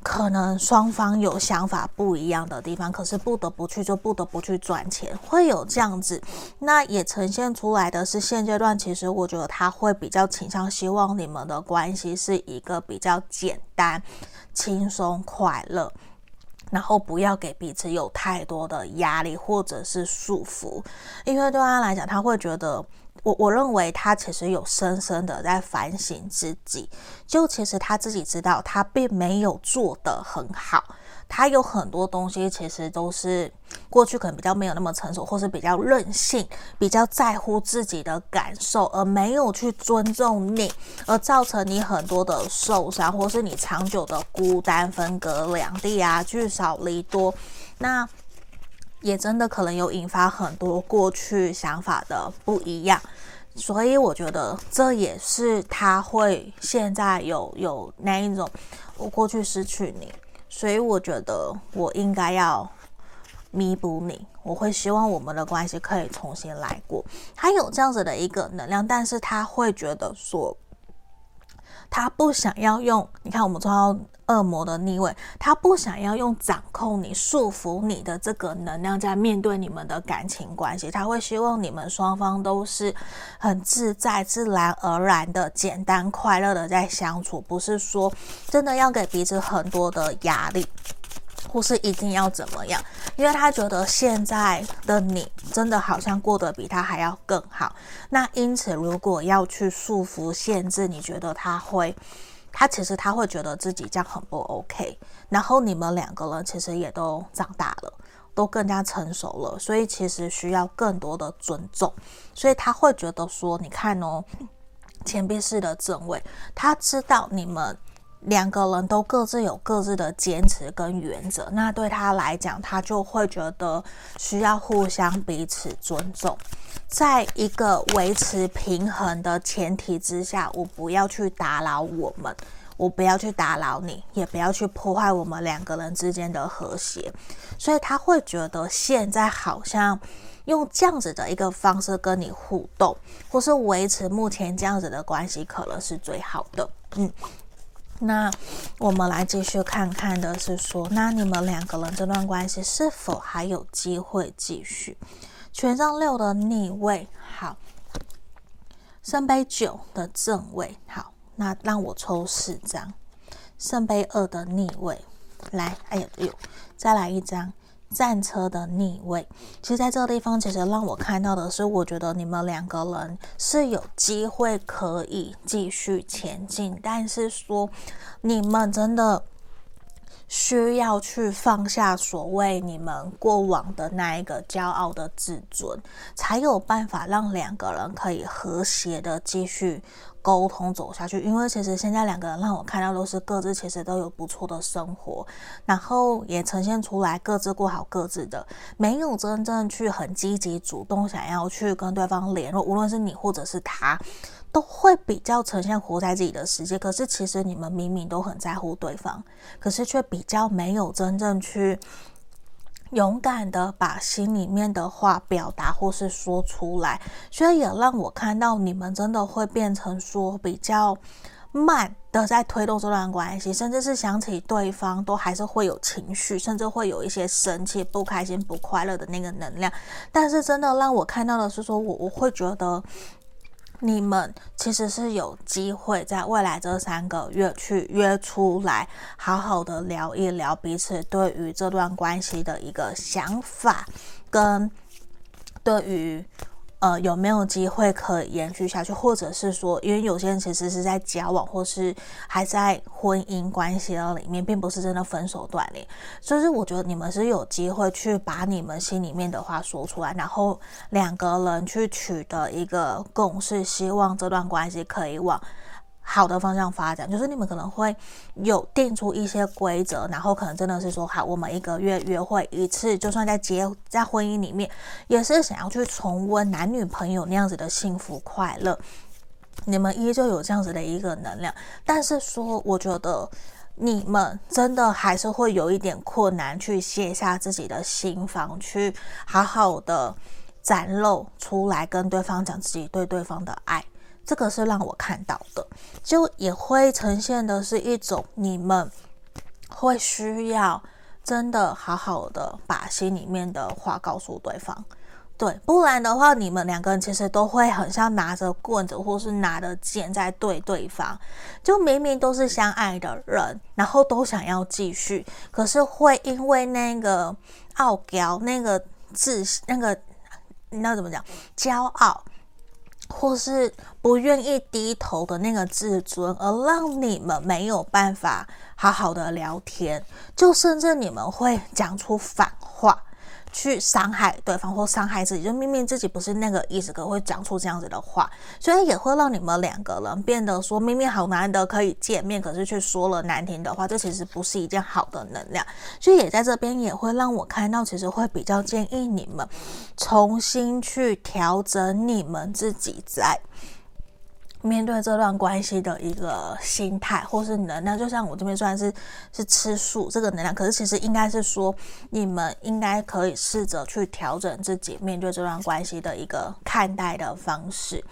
可能双方有想法不一样的地方，可是不得不去就不得不去赚钱，会有这样子。那也呈现出来的是现阶段，其实我觉得他会比较倾向希望你们的关系是一个比较简单、轻松、快乐。然后不要给彼此有太多的压力或者是束缚，因为对他来讲，他会觉得，我我认为他其实有深深的在反省自己，就其实他自己知道他并没有做得很好。他有很多东西，其实都是过去可能比较没有那么成熟，或是比较任性，比较在乎自己的感受，而没有去尊重你，而造成你很多的受伤，或是你长久的孤单、分隔两地啊，聚少离多，那也真的可能有引发很多过去想法的不一样。所以我觉得这也是他会现在有有那一种，我过去失去你。所以我觉得我应该要弥补你，我会希望我们的关系可以重新来过。他有这样子的一个能量，但是他会觉得说，他不想要用。你看，我们抽到恶魔的逆位，他不想要用掌控你、束缚你的这个能量在面对你们的感情关系。他会希望你们双方都是很自在、自然而然的、简单快乐的在相处，不是说真的要给彼此很多的压力。或是一定要怎么样？因为他觉得现在的你真的好像过得比他还要更好。那因此，如果要去束缚、限制，你觉得他会？他其实他会觉得自己这样很不 OK。然后你们两个人其实也都长大了，都更加成熟了，所以其实需要更多的尊重。所以他会觉得说：“你看哦，钱币式的正位，他知道你们。”两个人都各自有各自的坚持跟原则，那对他来讲，他就会觉得需要互相彼此尊重，在一个维持平衡的前提之下，我不要去打扰我们，我不要去打扰你，也不要去破坏我们两个人之间的和谐，所以他会觉得现在好像用这样子的一个方式跟你互动，或是维持目前这样子的关系，可能是最好的，嗯。那我们来继续看看的是说，那你们两个人这段关系是否还有机会继续？权杖六的逆位，好，圣杯九的正位，好，那让我抽四张，圣杯二的逆位，来，哎呦，再来一张。战车的逆位，其实在这个地方，其实让我看到的是，我觉得你们两个人是有机会可以继续前进，但是说你们真的需要去放下所谓你们过往的那一个骄傲的自尊，才有办法让两个人可以和谐的继续。沟通走下去，因为其实现在两个人让我看到都是各自其实都有不错的生活，然后也呈现出来各自过好各自的，没有真正去很积极主动想要去跟对方联络，无论是你或者是他，都会比较呈现活在自己的世界。可是其实你们明明都很在乎对方，可是却比较没有真正去。勇敢的把心里面的话表达或是说出来，所以也让我看到你们真的会变成说比较慢的在推动这段关系，甚至是想起对方都还是会有情绪，甚至会有一些生气、不开心、不快乐的那个能量。但是真的让我看到的是说，我我会觉得。你们其实是有机会在未来这三个月去约出来，好好的聊一聊彼此对于这段关系的一个想法，跟对于。呃，有没有机会可以延续下去，或者是说，因为有些人其实是在交往，或是还在婚姻关系里面，并不是真的分手断联。所以，我觉得你们是有机会去把你们心里面的话说出来，然后两个人去取得一个共识，希望这段关系可以往。好的方向发展，就是你们可能会有定出一些规则，然后可能真的是说，好，我们一个月约会一次，就算在结在婚姻里面，也是想要去重温男女朋友那样子的幸福快乐。你们依旧有这样子的一个能量，但是说，我觉得你们真的还是会有一点困难去卸下自己的心防，去好好的展露出来，跟对方讲自己对对方的爱。这个是让我看到的，就也会呈现的是一种你们会需要真的好好的把心里面的话告诉对方，对，不然的话，你们两个人其实都会很像拿着棍子或是拿着剑在对对方，就明明都是相爱的人，然后都想要继续，可是会因为那个傲娇、那个自那个那怎么讲，骄傲。或是不愿意低头的那个自尊，而让你们没有办法好好的聊天，就甚至你们会讲出反话，去伤害对方或伤害自己，就明明自己不是那个意思，可会讲出这样子的话，所以也会让你们两个人变得说，明明好难得可以见面，可是却说了难听的话，这其实不是一件好的能量，所以也在这边也会让我看到，其实会比较建议你们重新去调整你们自己在。面对这段关系的一个心态，或是能量，就像我这边虽然是是吃素这个能量，可是其实应该是说，你们应该可以试着去调整自己面对这段关系的一个看待的方式，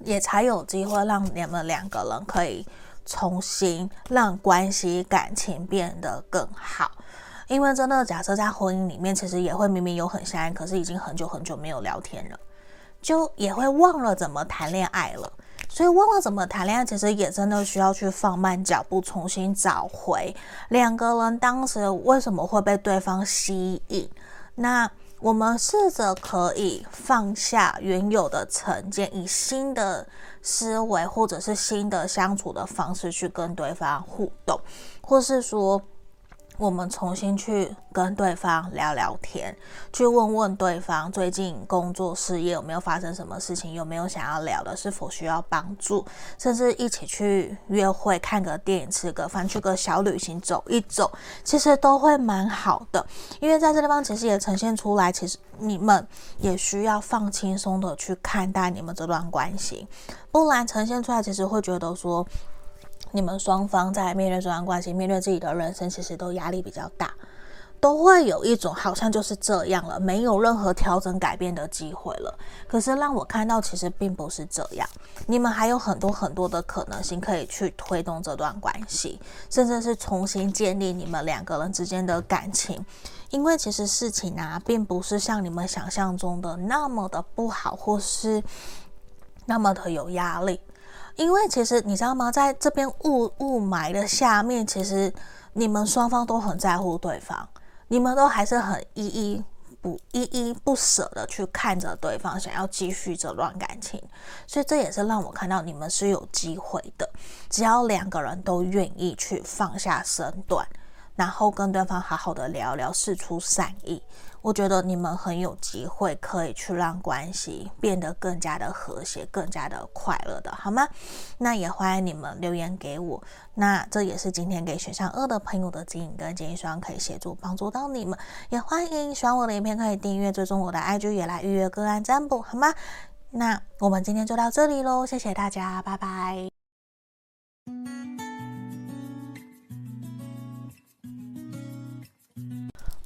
也才有机会让你们两个人可以重新让关系感情变得更好。因为真的，假设在婚姻里面，其实也会明明有很相爱，可是已经很久很久没有聊天了，就也会忘了怎么谈恋爱了。所以忘了怎么谈恋爱，其实也真的需要去放慢脚步，重新找回两个人当时为什么会被对方吸引。那我们试着可以放下原有的成见，以新的思维或者是新的相处的方式去跟对方互动，或是说。我们重新去跟对方聊聊天，去问问对方最近工作事业有没有发生什么事情，有没有想要聊的，是否需要帮助，甚至一起去约会、看个电影、吃个饭、去个小旅行走一走，其实都会蛮好的。因为在这地方其实也呈现出来，其实你们也需要放轻松的去看待你们这段关系，不然呈现出来其实会觉得说。你们双方在面对这段关系、面对自己的人生，其实都压力比较大。都会有一种好像就是这样了，没有任何调整改变的机会了。可是让我看到，其实并不是这样，你们还有很多很多的可能性可以去推动这段关系，甚至是重新建立你们两个人之间的感情。因为其实事情啊，并不是像你们想象中的那么的不好，或是那么的有压力。因为其实你知道吗，在这边雾雾霾的下面，其实你们双方都很在乎对方，你们都还是很依依不依依不舍的去看着对方，想要继续这段感情。所以这也是让我看到你们是有机会的，只要两个人都愿意去放下身段。然后跟对方好好的聊聊，释出善意，我觉得你们很有机会可以去让关系变得更加的和谐，更加的快乐的，好吗？那也欢迎你们留言给我。那这也是今天给选项二的朋友的指引跟建议，希望可以协助帮助到你们。也欢迎喜欢我的影片可以订阅、追踪我的 IG，也来预约个案占卜，好吗？那我们今天就到这里喽，谢谢大家，拜拜。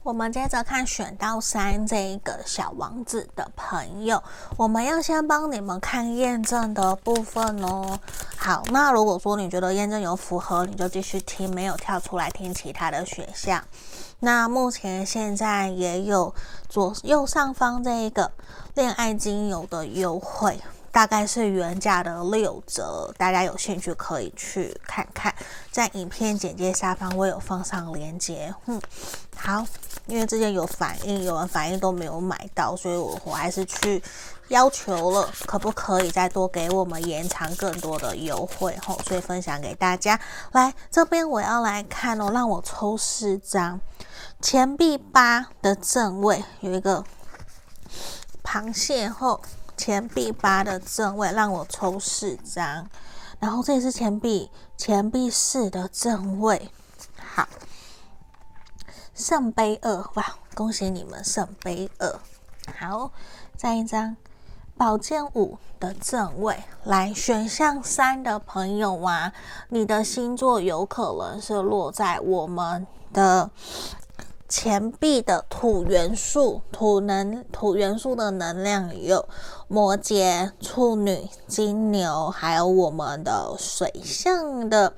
我们接着看选到三这一个小王子的朋友，我们要先帮你们看验证的部分哦。好，那如果说你觉得验证有符合，你就继续听，没有跳出来听其他的选项。那目前现在也有左右上方这一个恋爱精油的优惠。大概是原价的六折，大家有兴趣可以去看看，在影片简介下方我有放上链接。嗯，好，因为之前有反应，有人反应都没有买到，所以我我还是去要求了，可不可以再多给我们延长更多的优惠？吼，所以分享给大家。来这边我要来看哦，让我抽四张，钱币八的正位有一个螃蟹后。钱币八的正位，让我抽四张，然后这也是钱币钱币四的正位，好，圣杯二，哇，恭喜你们圣杯二，好，再一张宝剑五的正位，来选项三的朋友啊，你的星座有可能是落在我们的。钱币的土元素，土能土元素的能量有摩羯、处女、金牛，还有我们的水象的。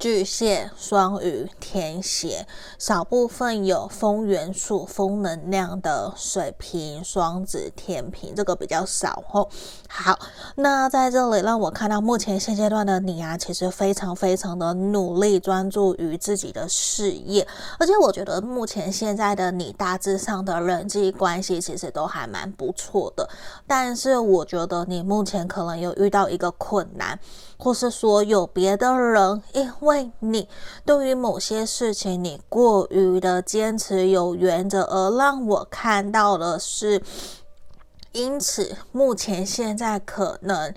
巨蟹、双鱼、天蝎，少部分有风元素、风能量的水瓶、双子、天平，这个比较少哦。好，那在这里让我看到，目前现阶段的你啊，其实非常非常的努力，专注于自己的事业，而且我觉得目前现在的你，大致上的人际关系其实都还蛮不错的。但是我觉得你目前可能有遇到一个困难。或是说有别的人，因为你对于某些事情你过于的坚持有原则，而让我看到的是，因此目前现在可能。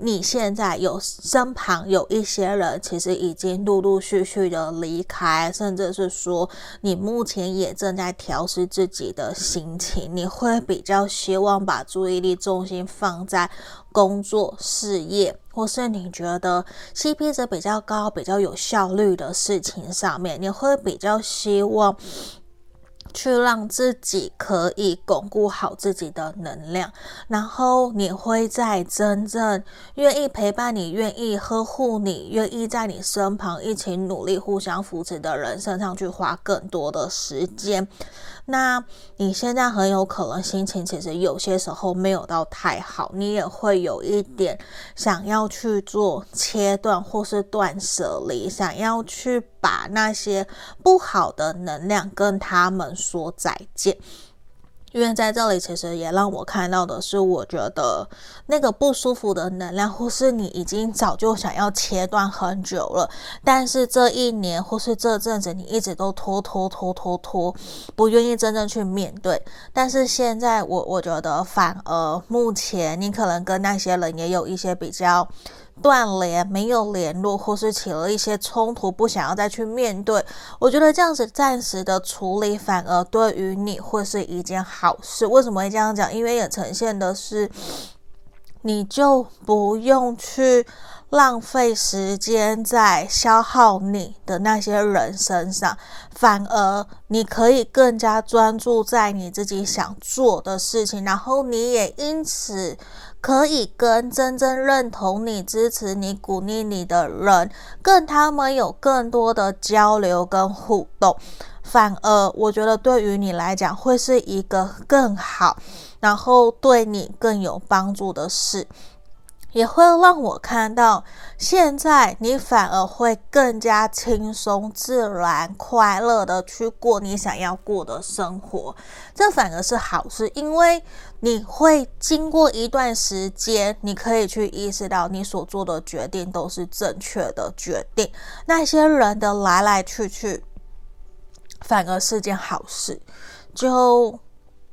你现在有身旁有一些人，其实已经陆陆续续的离开，甚至是说你目前也正在调试自己的心情。你会比较希望把注意力重心放在工作、事业，或是你觉得 CP 值比较高、比较有效率的事情上面。你会比较希望。去让自己可以巩固好自己的能量，然后你会在真正愿意陪伴你、愿意呵护你、愿意在你身旁一起努力、互相扶持的人身上去花更多的时间。那你现在很有可能心情其实有些时候没有到太好，你也会有一点想要去做切断或是断舍离，想要去把那些不好的能量跟他们说再见。因为在这里，其实也让我看到的是，我觉得那个不舒服的能量，或是你已经早就想要切断很久了，但是这一年或是这阵子，你一直都拖拖拖拖拖，不愿意真正去面对。但是现在我，我觉得反而目前你可能跟那些人也有一些比较。断联，没有联络，或是起了一些冲突，不想要再去面对。我觉得这样子暂时的处理，反而对于你会是一件好事。为什么会这样讲？因为也呈现的是，你就不用去浪费时间在消耗你的那些人身上，反而你可以更加专注在你自己想做的事情，然后你也因此可以跟真正认同你、支持你、鼓励你的人，跟他们有更多的交流跟互动。反而，我觉得对于你来讲，会是一个更好，然后对你更有帮助的事。也会让我看到，现在你反而会更加轻松、自然、快乐的去过你想要过的生活。这反而是好事，因为你会经过一段时间，你可以去意识到你所做的决定都是正确的决定。那些人的来来去去，反而是件好事。就。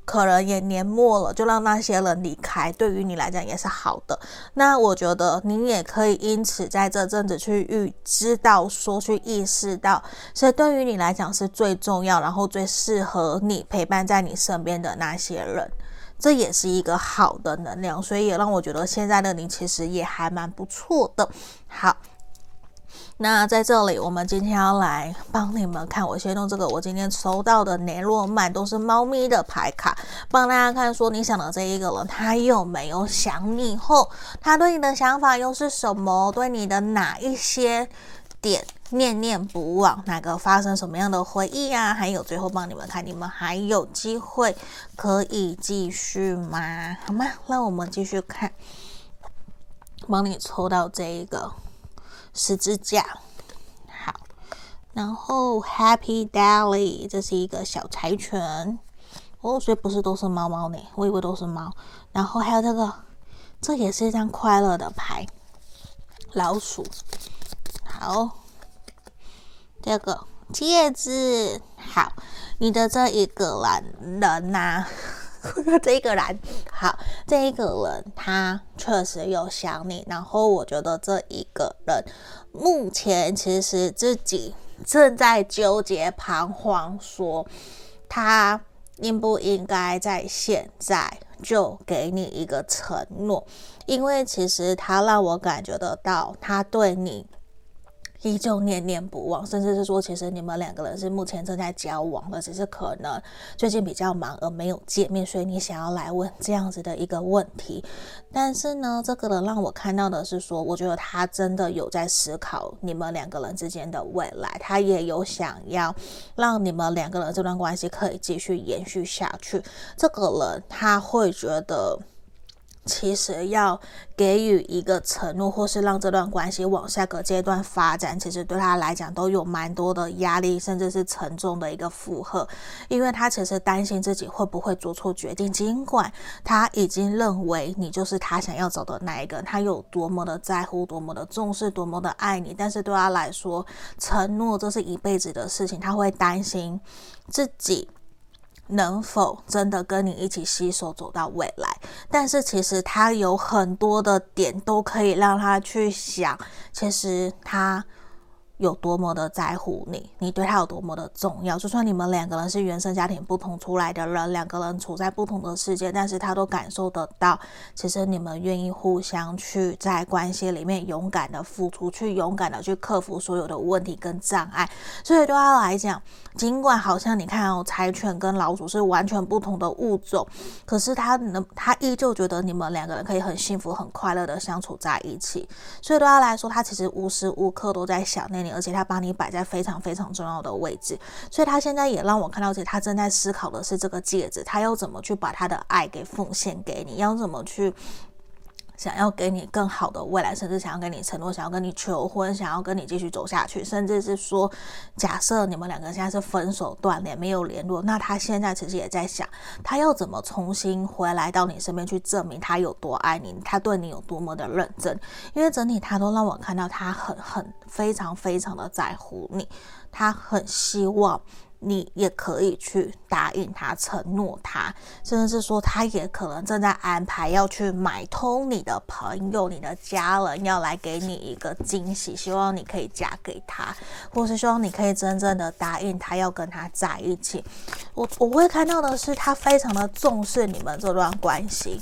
可能也年末了，就让那些人离开，对于你来讲也是好的。那我觉得你也可以因此在这阵子去预知道说，去意识到，所以对于你来讲是最重要，然后最适合你陪伴在你身边的那些人，这也是一个好的能量。所以也让我觉得现在的你其实也还蛮不错的。好。那在这里，我们今天要来帮你们看。我先用这个，我今天收到的雷诺曼都是猫咪的牌卡，帮大家看说你想的这一个人，他有没有想你后，他对你的想法又是什么？对你的哪一些点念念不忘？哪个发生什么样的回忆啊？还有最后帮你们看，你们还有机会可以继续吗？好吗？那我们继续看，帮你抽到这一个。十字架，好，然后 Happy Daily，这是一个小柴犬。哦，所以不是都是猫猫呢，我以为都是猫。然后还有这个，这也是一张快乐的牌，老鼠。好，这个戒指，好，你的这一个人人呐、这个人好，这一个人他确实有想你，然后我觉得这一个人目前其实自己正在纠结彷徨，说他应不应该在现在就给你一个承诺，因为其实他让我感觉得到他对你。依旧念念不忘，甚至是说，其实你们两个人是目前正在交往的，只是可能最近比较忙而没有见面，所以你想要来问这样子的一个问题。但是呢，这个人让我看到的是说，我觉得他真的有在思考你们两个人之间的未来，他也有想要让你们两个人这段关系可以继续延续下去。这个人他会觉得。其实要给予一个承诺，或是让这段关系往下个阶段发展，其实对他来讲都有蛮多的压力，甚至是沉重的一个负荷。因为他其实担心自己会不会做错决定，尽管他已经认为你就是他想要走的那一个，他有多么的在乎，多么的重视，多么的爱你，但是对他来说，承诺这是一辈子的事情，他会担心自己。能否真的跟你一起携手走到未来？但是其实他有很多的点都可以让他去想，其实他。有多么的在乎你，你对他有多么的重要。就算你们两个人是原生家庭不同出来的人，两个人处在不同的世界，但是他都感受得到，其实你们愿意互相去在关系里面勇敢的付出，去勇敢的去克服所有的问题跟障碍。所以对他来讲，尽管好像你看哦，柴犬跟老鼠是完全不同的物种，可是他能，他依旧觉得你们两个人可以很幸福、很快乐的相处在一起。所以对他来说，他其实无时无刻都在想念。而且他把你摆在非常非常重要的位置，所以他现在也让我看到，且他正在思考的是这个戒指，他要怎么去把他的爱给奉献给你，要怎么去。想要给你更好的未来，甚至想要跟你承诺，想要跟你求婚，想要跟你继续走下去，甚至是说，假设你们两个现在是分手断联，没有联络，那他现在其实也在想，他要怎么重新回来到你身边去证明他有多爱你，他对你有多么的认真，因为整体他都让我看到他很很非常非常的在乎你，他很希望。你也可以去答应他、承诺他，甚至是说他也可能正在安排要去买通你的朋友、你的家人，要来给你一个惊喜，希望你可以嫁给他，或是希望你可以真正的答应他要跟他在一起。我我会看到的是，他非常的重视你们这段关系。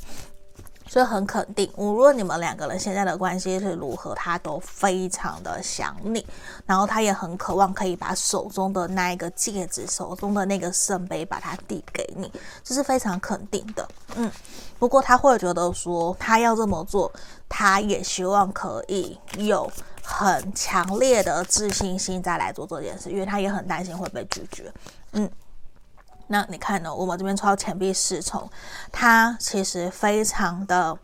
所以很肯定，无论你们两个人现在的关系是如何，他都非常的想你，然后他也很渴望可以把手中的那一个戒指、手中的那个圣杯把它递给你，这是非常肯定的。嗯，不过他会觉得说，他要这么做，他也希望可以有很强烈的自信心再来做这件事，因为他也很担心会被拒绝。嗯。那你看呢？我们这边抽到钱币侍从，他其实非常的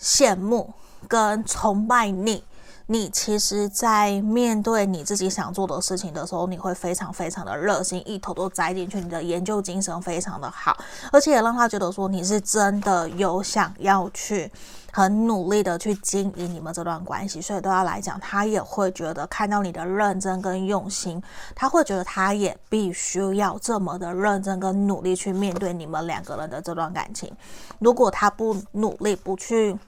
羡慕跟崇拜你。你其实，在面对你自己想做的事情的时候，你会非常非常的热心，一头都栽进去。你的研究精神非常的好，而且也让他觉得说你是真的有想要去很努力的去经营你们这段关系。所以对他来讲，他也会觉得看到你的认真跟用心，他会觉得他也必须要这么的认真跟努力去面对你们两个人的这段感情。如果他不努力，不去。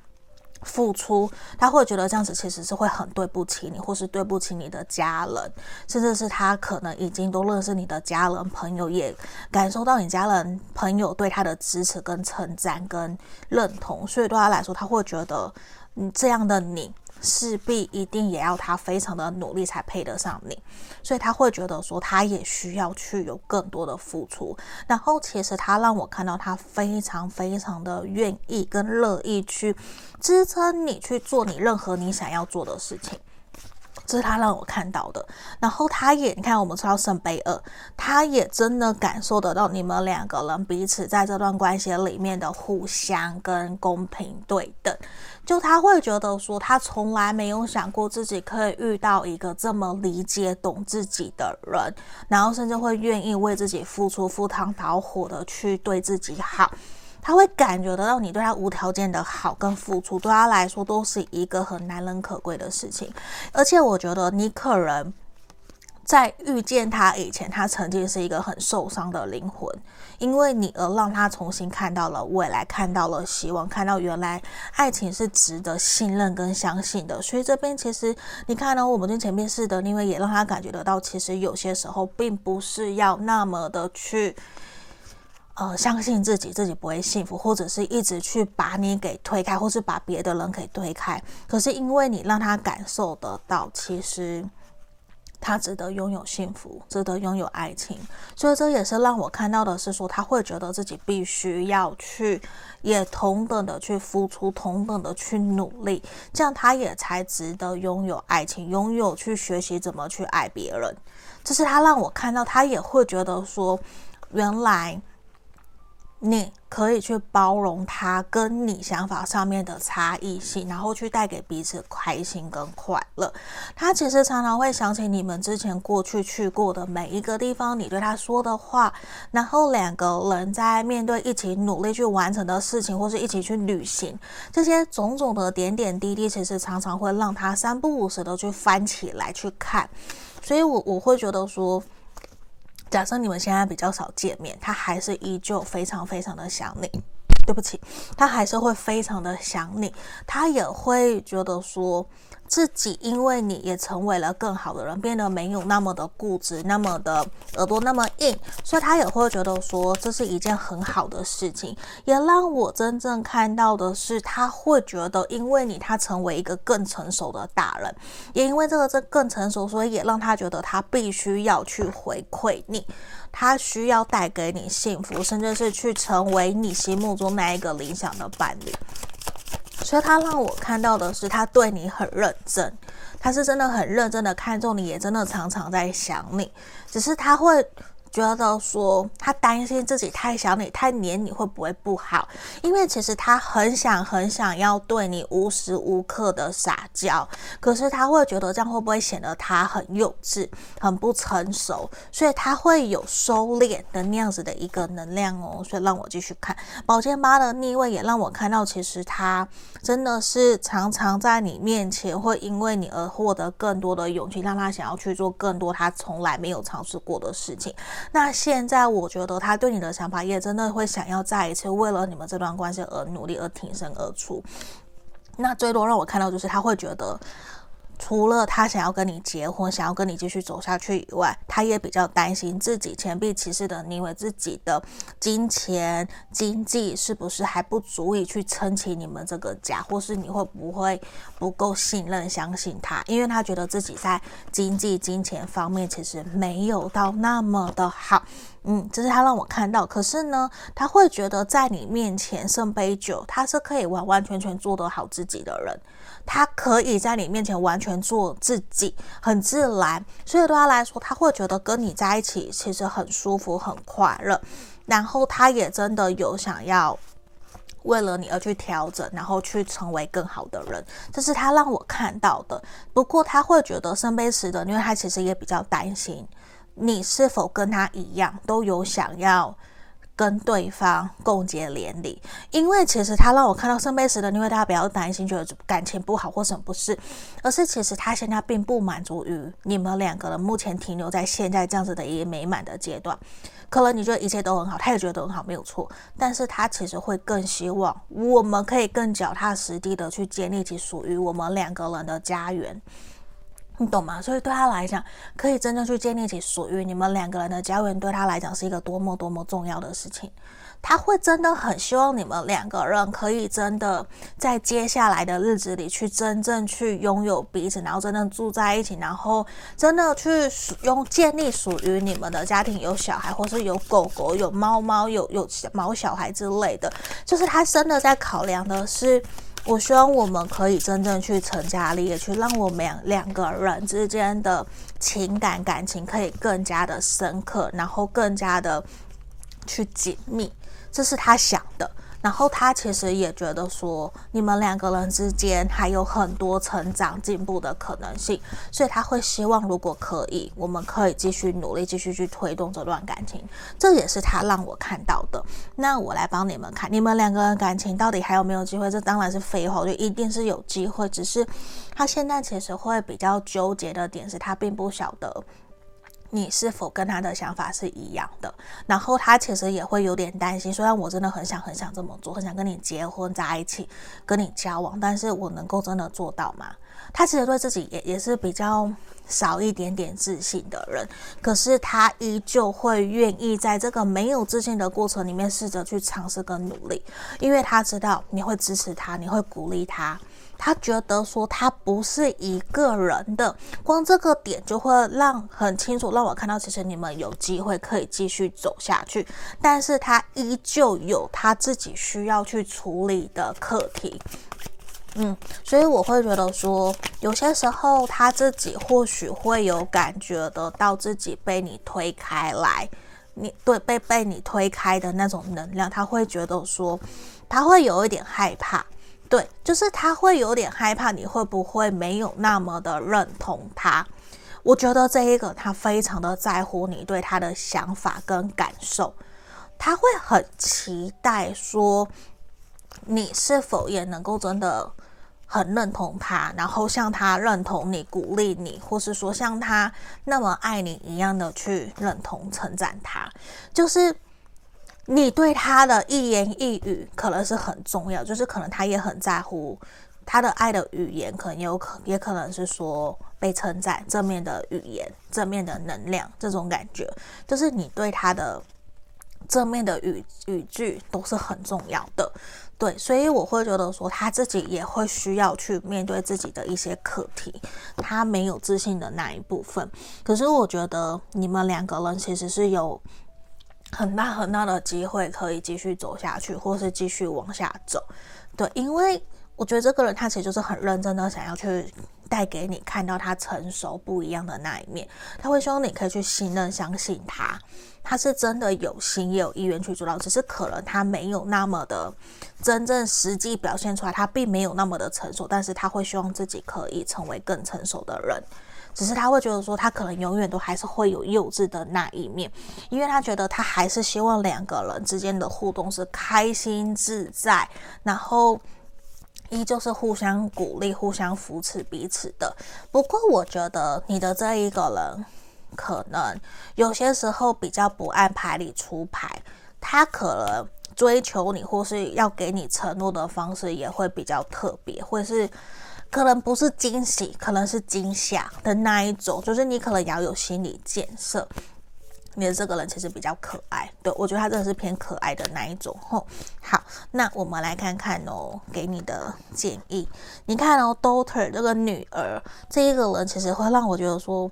付出，他会觉得这样子其实是会很对不起你，或是对不起你的家人，甚至是他可能已经都认识你的家人朋友，也感受到你家人朋友对他的支持跟称赞跟认同，所以对他来说，他会觉得，嗯，这样的你。势必一定也要他非常的努力才配得上你，所以他会觉得说他也需要去有更多的付出。然后其实他让我看到他非常非常的愿意跟乐意去支撑你去做你任何你想要做的事情。这是他让我看到的，然后他也，你看我们抽到圣杯二，他也真的感受得到你们两个人彼此在这段关系里面的互相跟公平对等，就他会觉得说，他从来没有想过自己可以遇到一个这么理解懂自己的人，然后甚至会愿意为自己付出、赴汤蹈火的去对自己好。他会感觉得到你对他无条件的好跟付出，对他来说都是一个很难能可贵的事情。而且我觉得你可能在遇见他以前，他曾经是一个很受伤的灵魂，因为你而让他重新看到了未来，看到了希望，看到原来爱情是值得信任跟相信的。所以这边其实你看呢，我们跟前面是的，因为也让他感觉得到，其实有些时候并不是要那么的去。呃，相信自己，自己不会幸福，或者是一直去把你给推开，或是把别的人给推开。可是因为你让他感受得到，其实他值得拥有幸福，值得拥有爱情。所以这也是让我看到的是说，他会觉得自己必须要去，也同等的去付出，同等的去努力，这样他也才值得拥有爱情，拥有去学习怎么去爱别人。这是他让我看到，他也会觉得说，原来。你可以去包容他跟你想法上面的差异性，然后去带给彼此开心跟快乐。他其实常常会想起你们之前过去去过的每一个地方，你对他说的话，然后两个人在面对一起努力去完成的事情，或是一起去旅行，这些种种的点点滴滴，其实常常会让他三不五时的去翻起来去看。所以我我会觉得说。假设你们现在比较少见面，他还是依旧非常非常的想你。对不起，他还是会非常的想你，他也会觉得说自己因为你也成为了更好的人，变得没有那么的固执，那么的耳朵那么硬，所以他也会觉得说这是一件很好的事情。也让我真正看到的是，他会觉得因为你，他成为一个更成熟的大人，也因为这个这更成熟，所以也让他觉得他必须要去回馈你。他需要带给你幸福，甚至是去成为你心目中那一个理想的伴侣。所以，他让我看到的是，他对你很认真，他是真的很认真的看重你，也真的常常在想你。只是他会。觉得说他担心自己太想你、太黏你会不会不好？因为其实他很想、很想要对你无时无刻的撒娇，可是他会觉得这样会不会显得他很幼稚、很不成熟？所以他会有收敛的那样子的一个能量哦。所以让我继续看宝剑八的逆位，也让我看到其实他真的是常常在你面前会因为你而获得更多的勇气，让他想要去做更多他从来没有尝试过的事情。那现在我觉得他对你的想法也真的会想要再一次为了你们这段关系而努力，而挺身而出。那最多让我看到就是他会觉得除了他想要跟你结婚，想要跟你继续走下去以外，他也比较担心自己钱币骑士的逆位，自己的金钱经济是不是还不足以去撑起你们这个家，或是你会不会不够信任相信他？因为他觉得自己在经济金钱方面其实没有到那么的好。嗯，这是他让我看到。可是呢，他会觉得在你面前圣杯酒，他是可以完完全全做得好自己的人。他可以在你面前完全做自己，很自然，所以对他来说，他会觉得跟你在一起其实很舒服、很快乐。然后他也真的有想要为了你而去调整，然后去成为更好的人，这是他让我看到的。不过他会觉得圣杯十的，因为他其实也比较担心你是否跟他一样都有想要。跟对方共结连理，因为其实他让我看到圣杯十的，因为大家不要担心，觉得感情不好或什么不是，而是其实他现在并不满足于你们两个人目前停留在现在这样子的一个美满的阶段。可能你觉得一切都很好，他也觉得很好，没有错，但是他其实会更希望我们可以更脚踏实地的去建立起属于我们两个人的家园。你懂吗？所以对他来讲，可以真正去建立起属于你们两个人的家园，对他来讲是一个多么多么重要的事情。他会真的很希望你们两个人可以真的在接下来的日子里去真正去拥有彼此，然后真正住在一起，然后真的去用建立属于你们的家庭，有小孩，或是有狗狗、有猫猫、有有毛小孩之类的。就是他真的在考量的是。我希望我们可以真正去成家立业，去让我们两两个人之间的情感感情可以更加的深刻，然后更加的去紧密，这是他想的。然后他其实也觉得说，你们两个人之间还有很多成长进步的可能性，所以他会希望，如果可以，我们可以继续努力，继续去推动这段感情。这也是他让我看到的。那我来帮你们看，你们两个人感情到底还有没有机会？这当然是废话，就一定是有机会。只是他现在其实会比较纠结的点是，他并不晓得。你是否跟他的想法是一样的？然后他其实也会有点担心，虽然我真的很想很想这么做，很想跟你结婚在一起，跟你交往，但是我能够真的做到吗？他其实对自己也也是比较少一点点自信的人，可是他依旧会愿意在这个没有自信的过程里面试着去尝试跟努力，因为他知道你会支持他，你会鼓励他。他觉得说他不是一个人的，光这个点就会让很清楚让我看到，其实你们有机会可以继续走下去，但是他依旧有他自己需要去处理的课题，嗯，所以我会觉得说，有些时候他自己或许会有感觉得到自己被你推开来，你对被被你推开的那种能量，他会觉得说，他会有一点害怕。对，就是他会有点害怕，你会不会没有那么的认同他？我觉得这一个他非常的在乎你对他的想法跟感受，他会很期待说你是否也能够真的很认同他，然后像他认同你、鼓励你，或是说像他那么爱你一样的去认同、称赞他，就是。你对他的一言一语可能是很重要，就是可能他也很在乎他的爱的语言，可能有可也可能是说被称赞、正面的语言、正面的能量这种感觉，就是你对他的正面的语语句都是很重要的。对，所以我会觉得说他自己也会需要去面对自己的一些课题，他没有自信的那一部分。可是我觉得你们两个人其实是有。很大很大的机会可以继续走下去，或是继续往下走，对，因为我觉得这个人他其实就是很认真的想要去带给你看到他成熟不一样的那一面，他会希望你可以去信任、相信他，他是真的有心也有意愿去做到，只是可能他没有那么的真正实际表现出来，他并没有那么的成熟，但是他会希望自己可以成为更成熟的人。只是他会觉得说，他可能永远都还是会有幼稚的那一面，因为他觉得他还是希望两个人之间的互动是开心自在，然后依旧是互相鼓励、互相扶持彼此的。不过，我觉得你的这一个人可能有些时候比较不按牌理出牌，他可能追求你或是要给你承诺的方式也会比较特别，或是。可能不是惊喜，可能是惊吓的那一种，就是你可能要有心理建设。你的这个人其实比较可爱，对，我觉得他真的是偏可爱的那一种吼。好，那我们来看看哦，给你的建议。你看哦，daughter 这个女儿这一个人，其实会让我觉得说，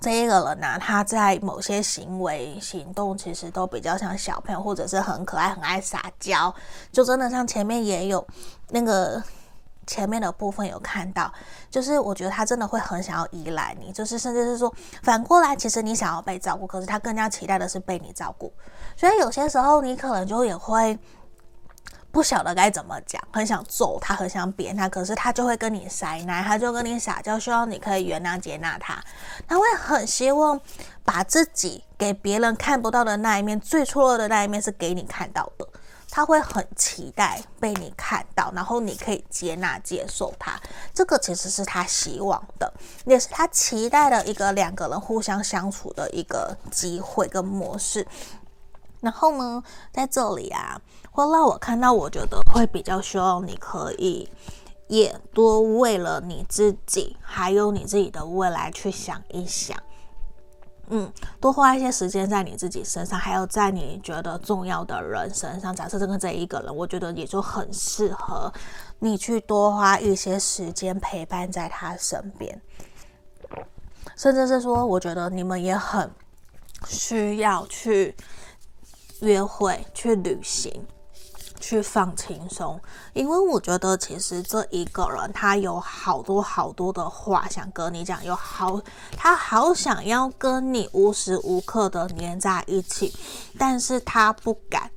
这一个人呢、啊，他在某些行为行动其实都比较像小朋友，或者是很可爱、很爱撒娇，就真的像前面也有那个。前面的部分有看到，就是我觉得他真的会很想要依赖你，就是甚至是说反过来，其实你想要被照顾，可是他更加期待的是被你照顾。所以有些时候你可能就也会不晓得该怎么讲，很想揍他，很想扁他，可是他就会跟你塞奶，他就跟你撒娇，希望你可以原谅接纳他。他会很希望把自己给别人看不到的那一面，最脆弱的那一面是给你看到的。他会很期待被你看到，然后你可以接纳、接受他。这个其实是他希望的，也是他期待的一个两个人互相相处的一个机会跟模式。然后呢，在这里啊，会让我看到，我觉得会比较希望你可以也多为了你自己，还有你自己的未来去想一想。嗯，多花一些时间在你自己身上，还有在你觉得重要的人身上。假设这个这一个人，我觉得也就很适合你去多花一些时间陪伴在他身边，甚至是说，我觉得你们也很需要去约会、去旅行。去放轻松，因为我觉得其实这一个人他有好多好多的话想跟你讲，有好他好想要跟你无时无刻的黏在一起，但是他不敢，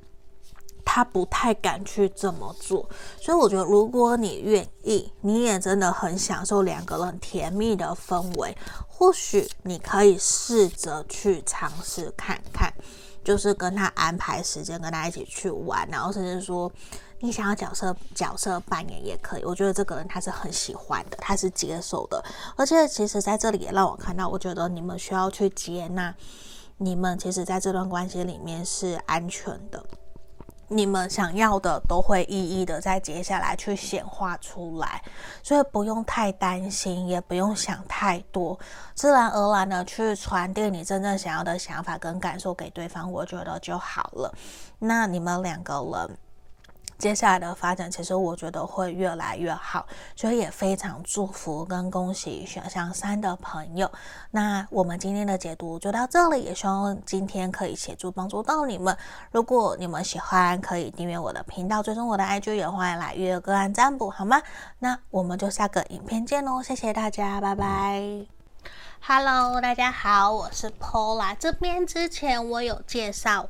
他不太敢去这么做。所以我觉得，如果你愿意，你也真的很享受两个人甜蜜的氛围，或许你可以试着去尝试看看。就是跟他安排时间，跟他一起去玩，然后甚至说你想要角色角色扮演也可以。我觉得这个人他是很喜欢的，他是接受的，而且其实在这里也让我看到，我觉得你们需要去接纳，你们其实在这段关系里面是安全的。你们想要的都会一一的在接下来去显化出来，所以不用太担心，也不用想太多，自然而然的去传递你真正想要的想法跟感受给对方，我觉得就好了。那你们两个人。接下来的发展，其实我觉得会越来越好，所以也非常祝福跟恭喜选项三的朋友。那我们今天的解读就到这里，也希望今天可以协助帮助到你们。如果你们喜欢，可以订阅我的频道，追踪我的 IG，也欢迎来预约个案占卜，好吗？那我们就下个影片见喽，谢谢大家，拜拜。Hello，大家好，我是 Pola，。这边之前我有介绍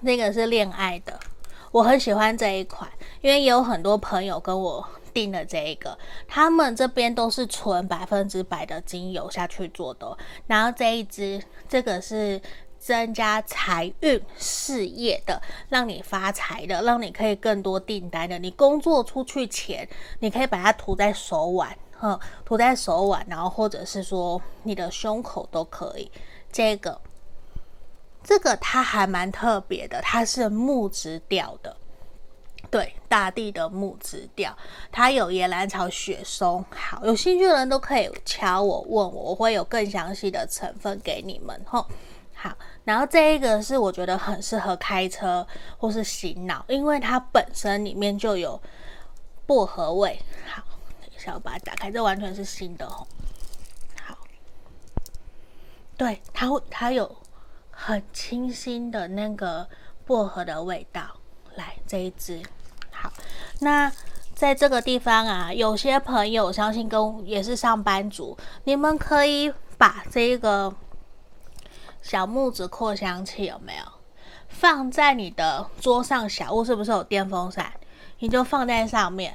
那个是恋爱的，我很喜欢这一款，因为也有很多朋友跟我订了这一个，他们这边都是纯百分之百的精油下去做的。然后这一支，这个是增加财运事业的，让你发财的，让你可以更多订单的。你工作出去前，你可以把它涂在手腕。嗯，涂在手腕，然后或者是说你的胸口都可以。这个，这个它还蛮特别的，它是木质调的，对，大地的木质调，它有野兰草、雪松。好，有兴趣的人都可以敲我问我，我会有更详细的成分给你们。吼，好，然后这一个是我觉得很适合开车或是洗脑，因为它本身里面就有薄荷味。好。等一下我把它打开，这完全是新的哦。好，对，它会，它有很清新的那个薄荷的味道。来，这一支，好，那在这个地方啊，有些朋友相信跟也是上班族，你们可以把这个小木子扩香器有没有放在你的桌上？小屋是不是有电风扇？你就放在上面。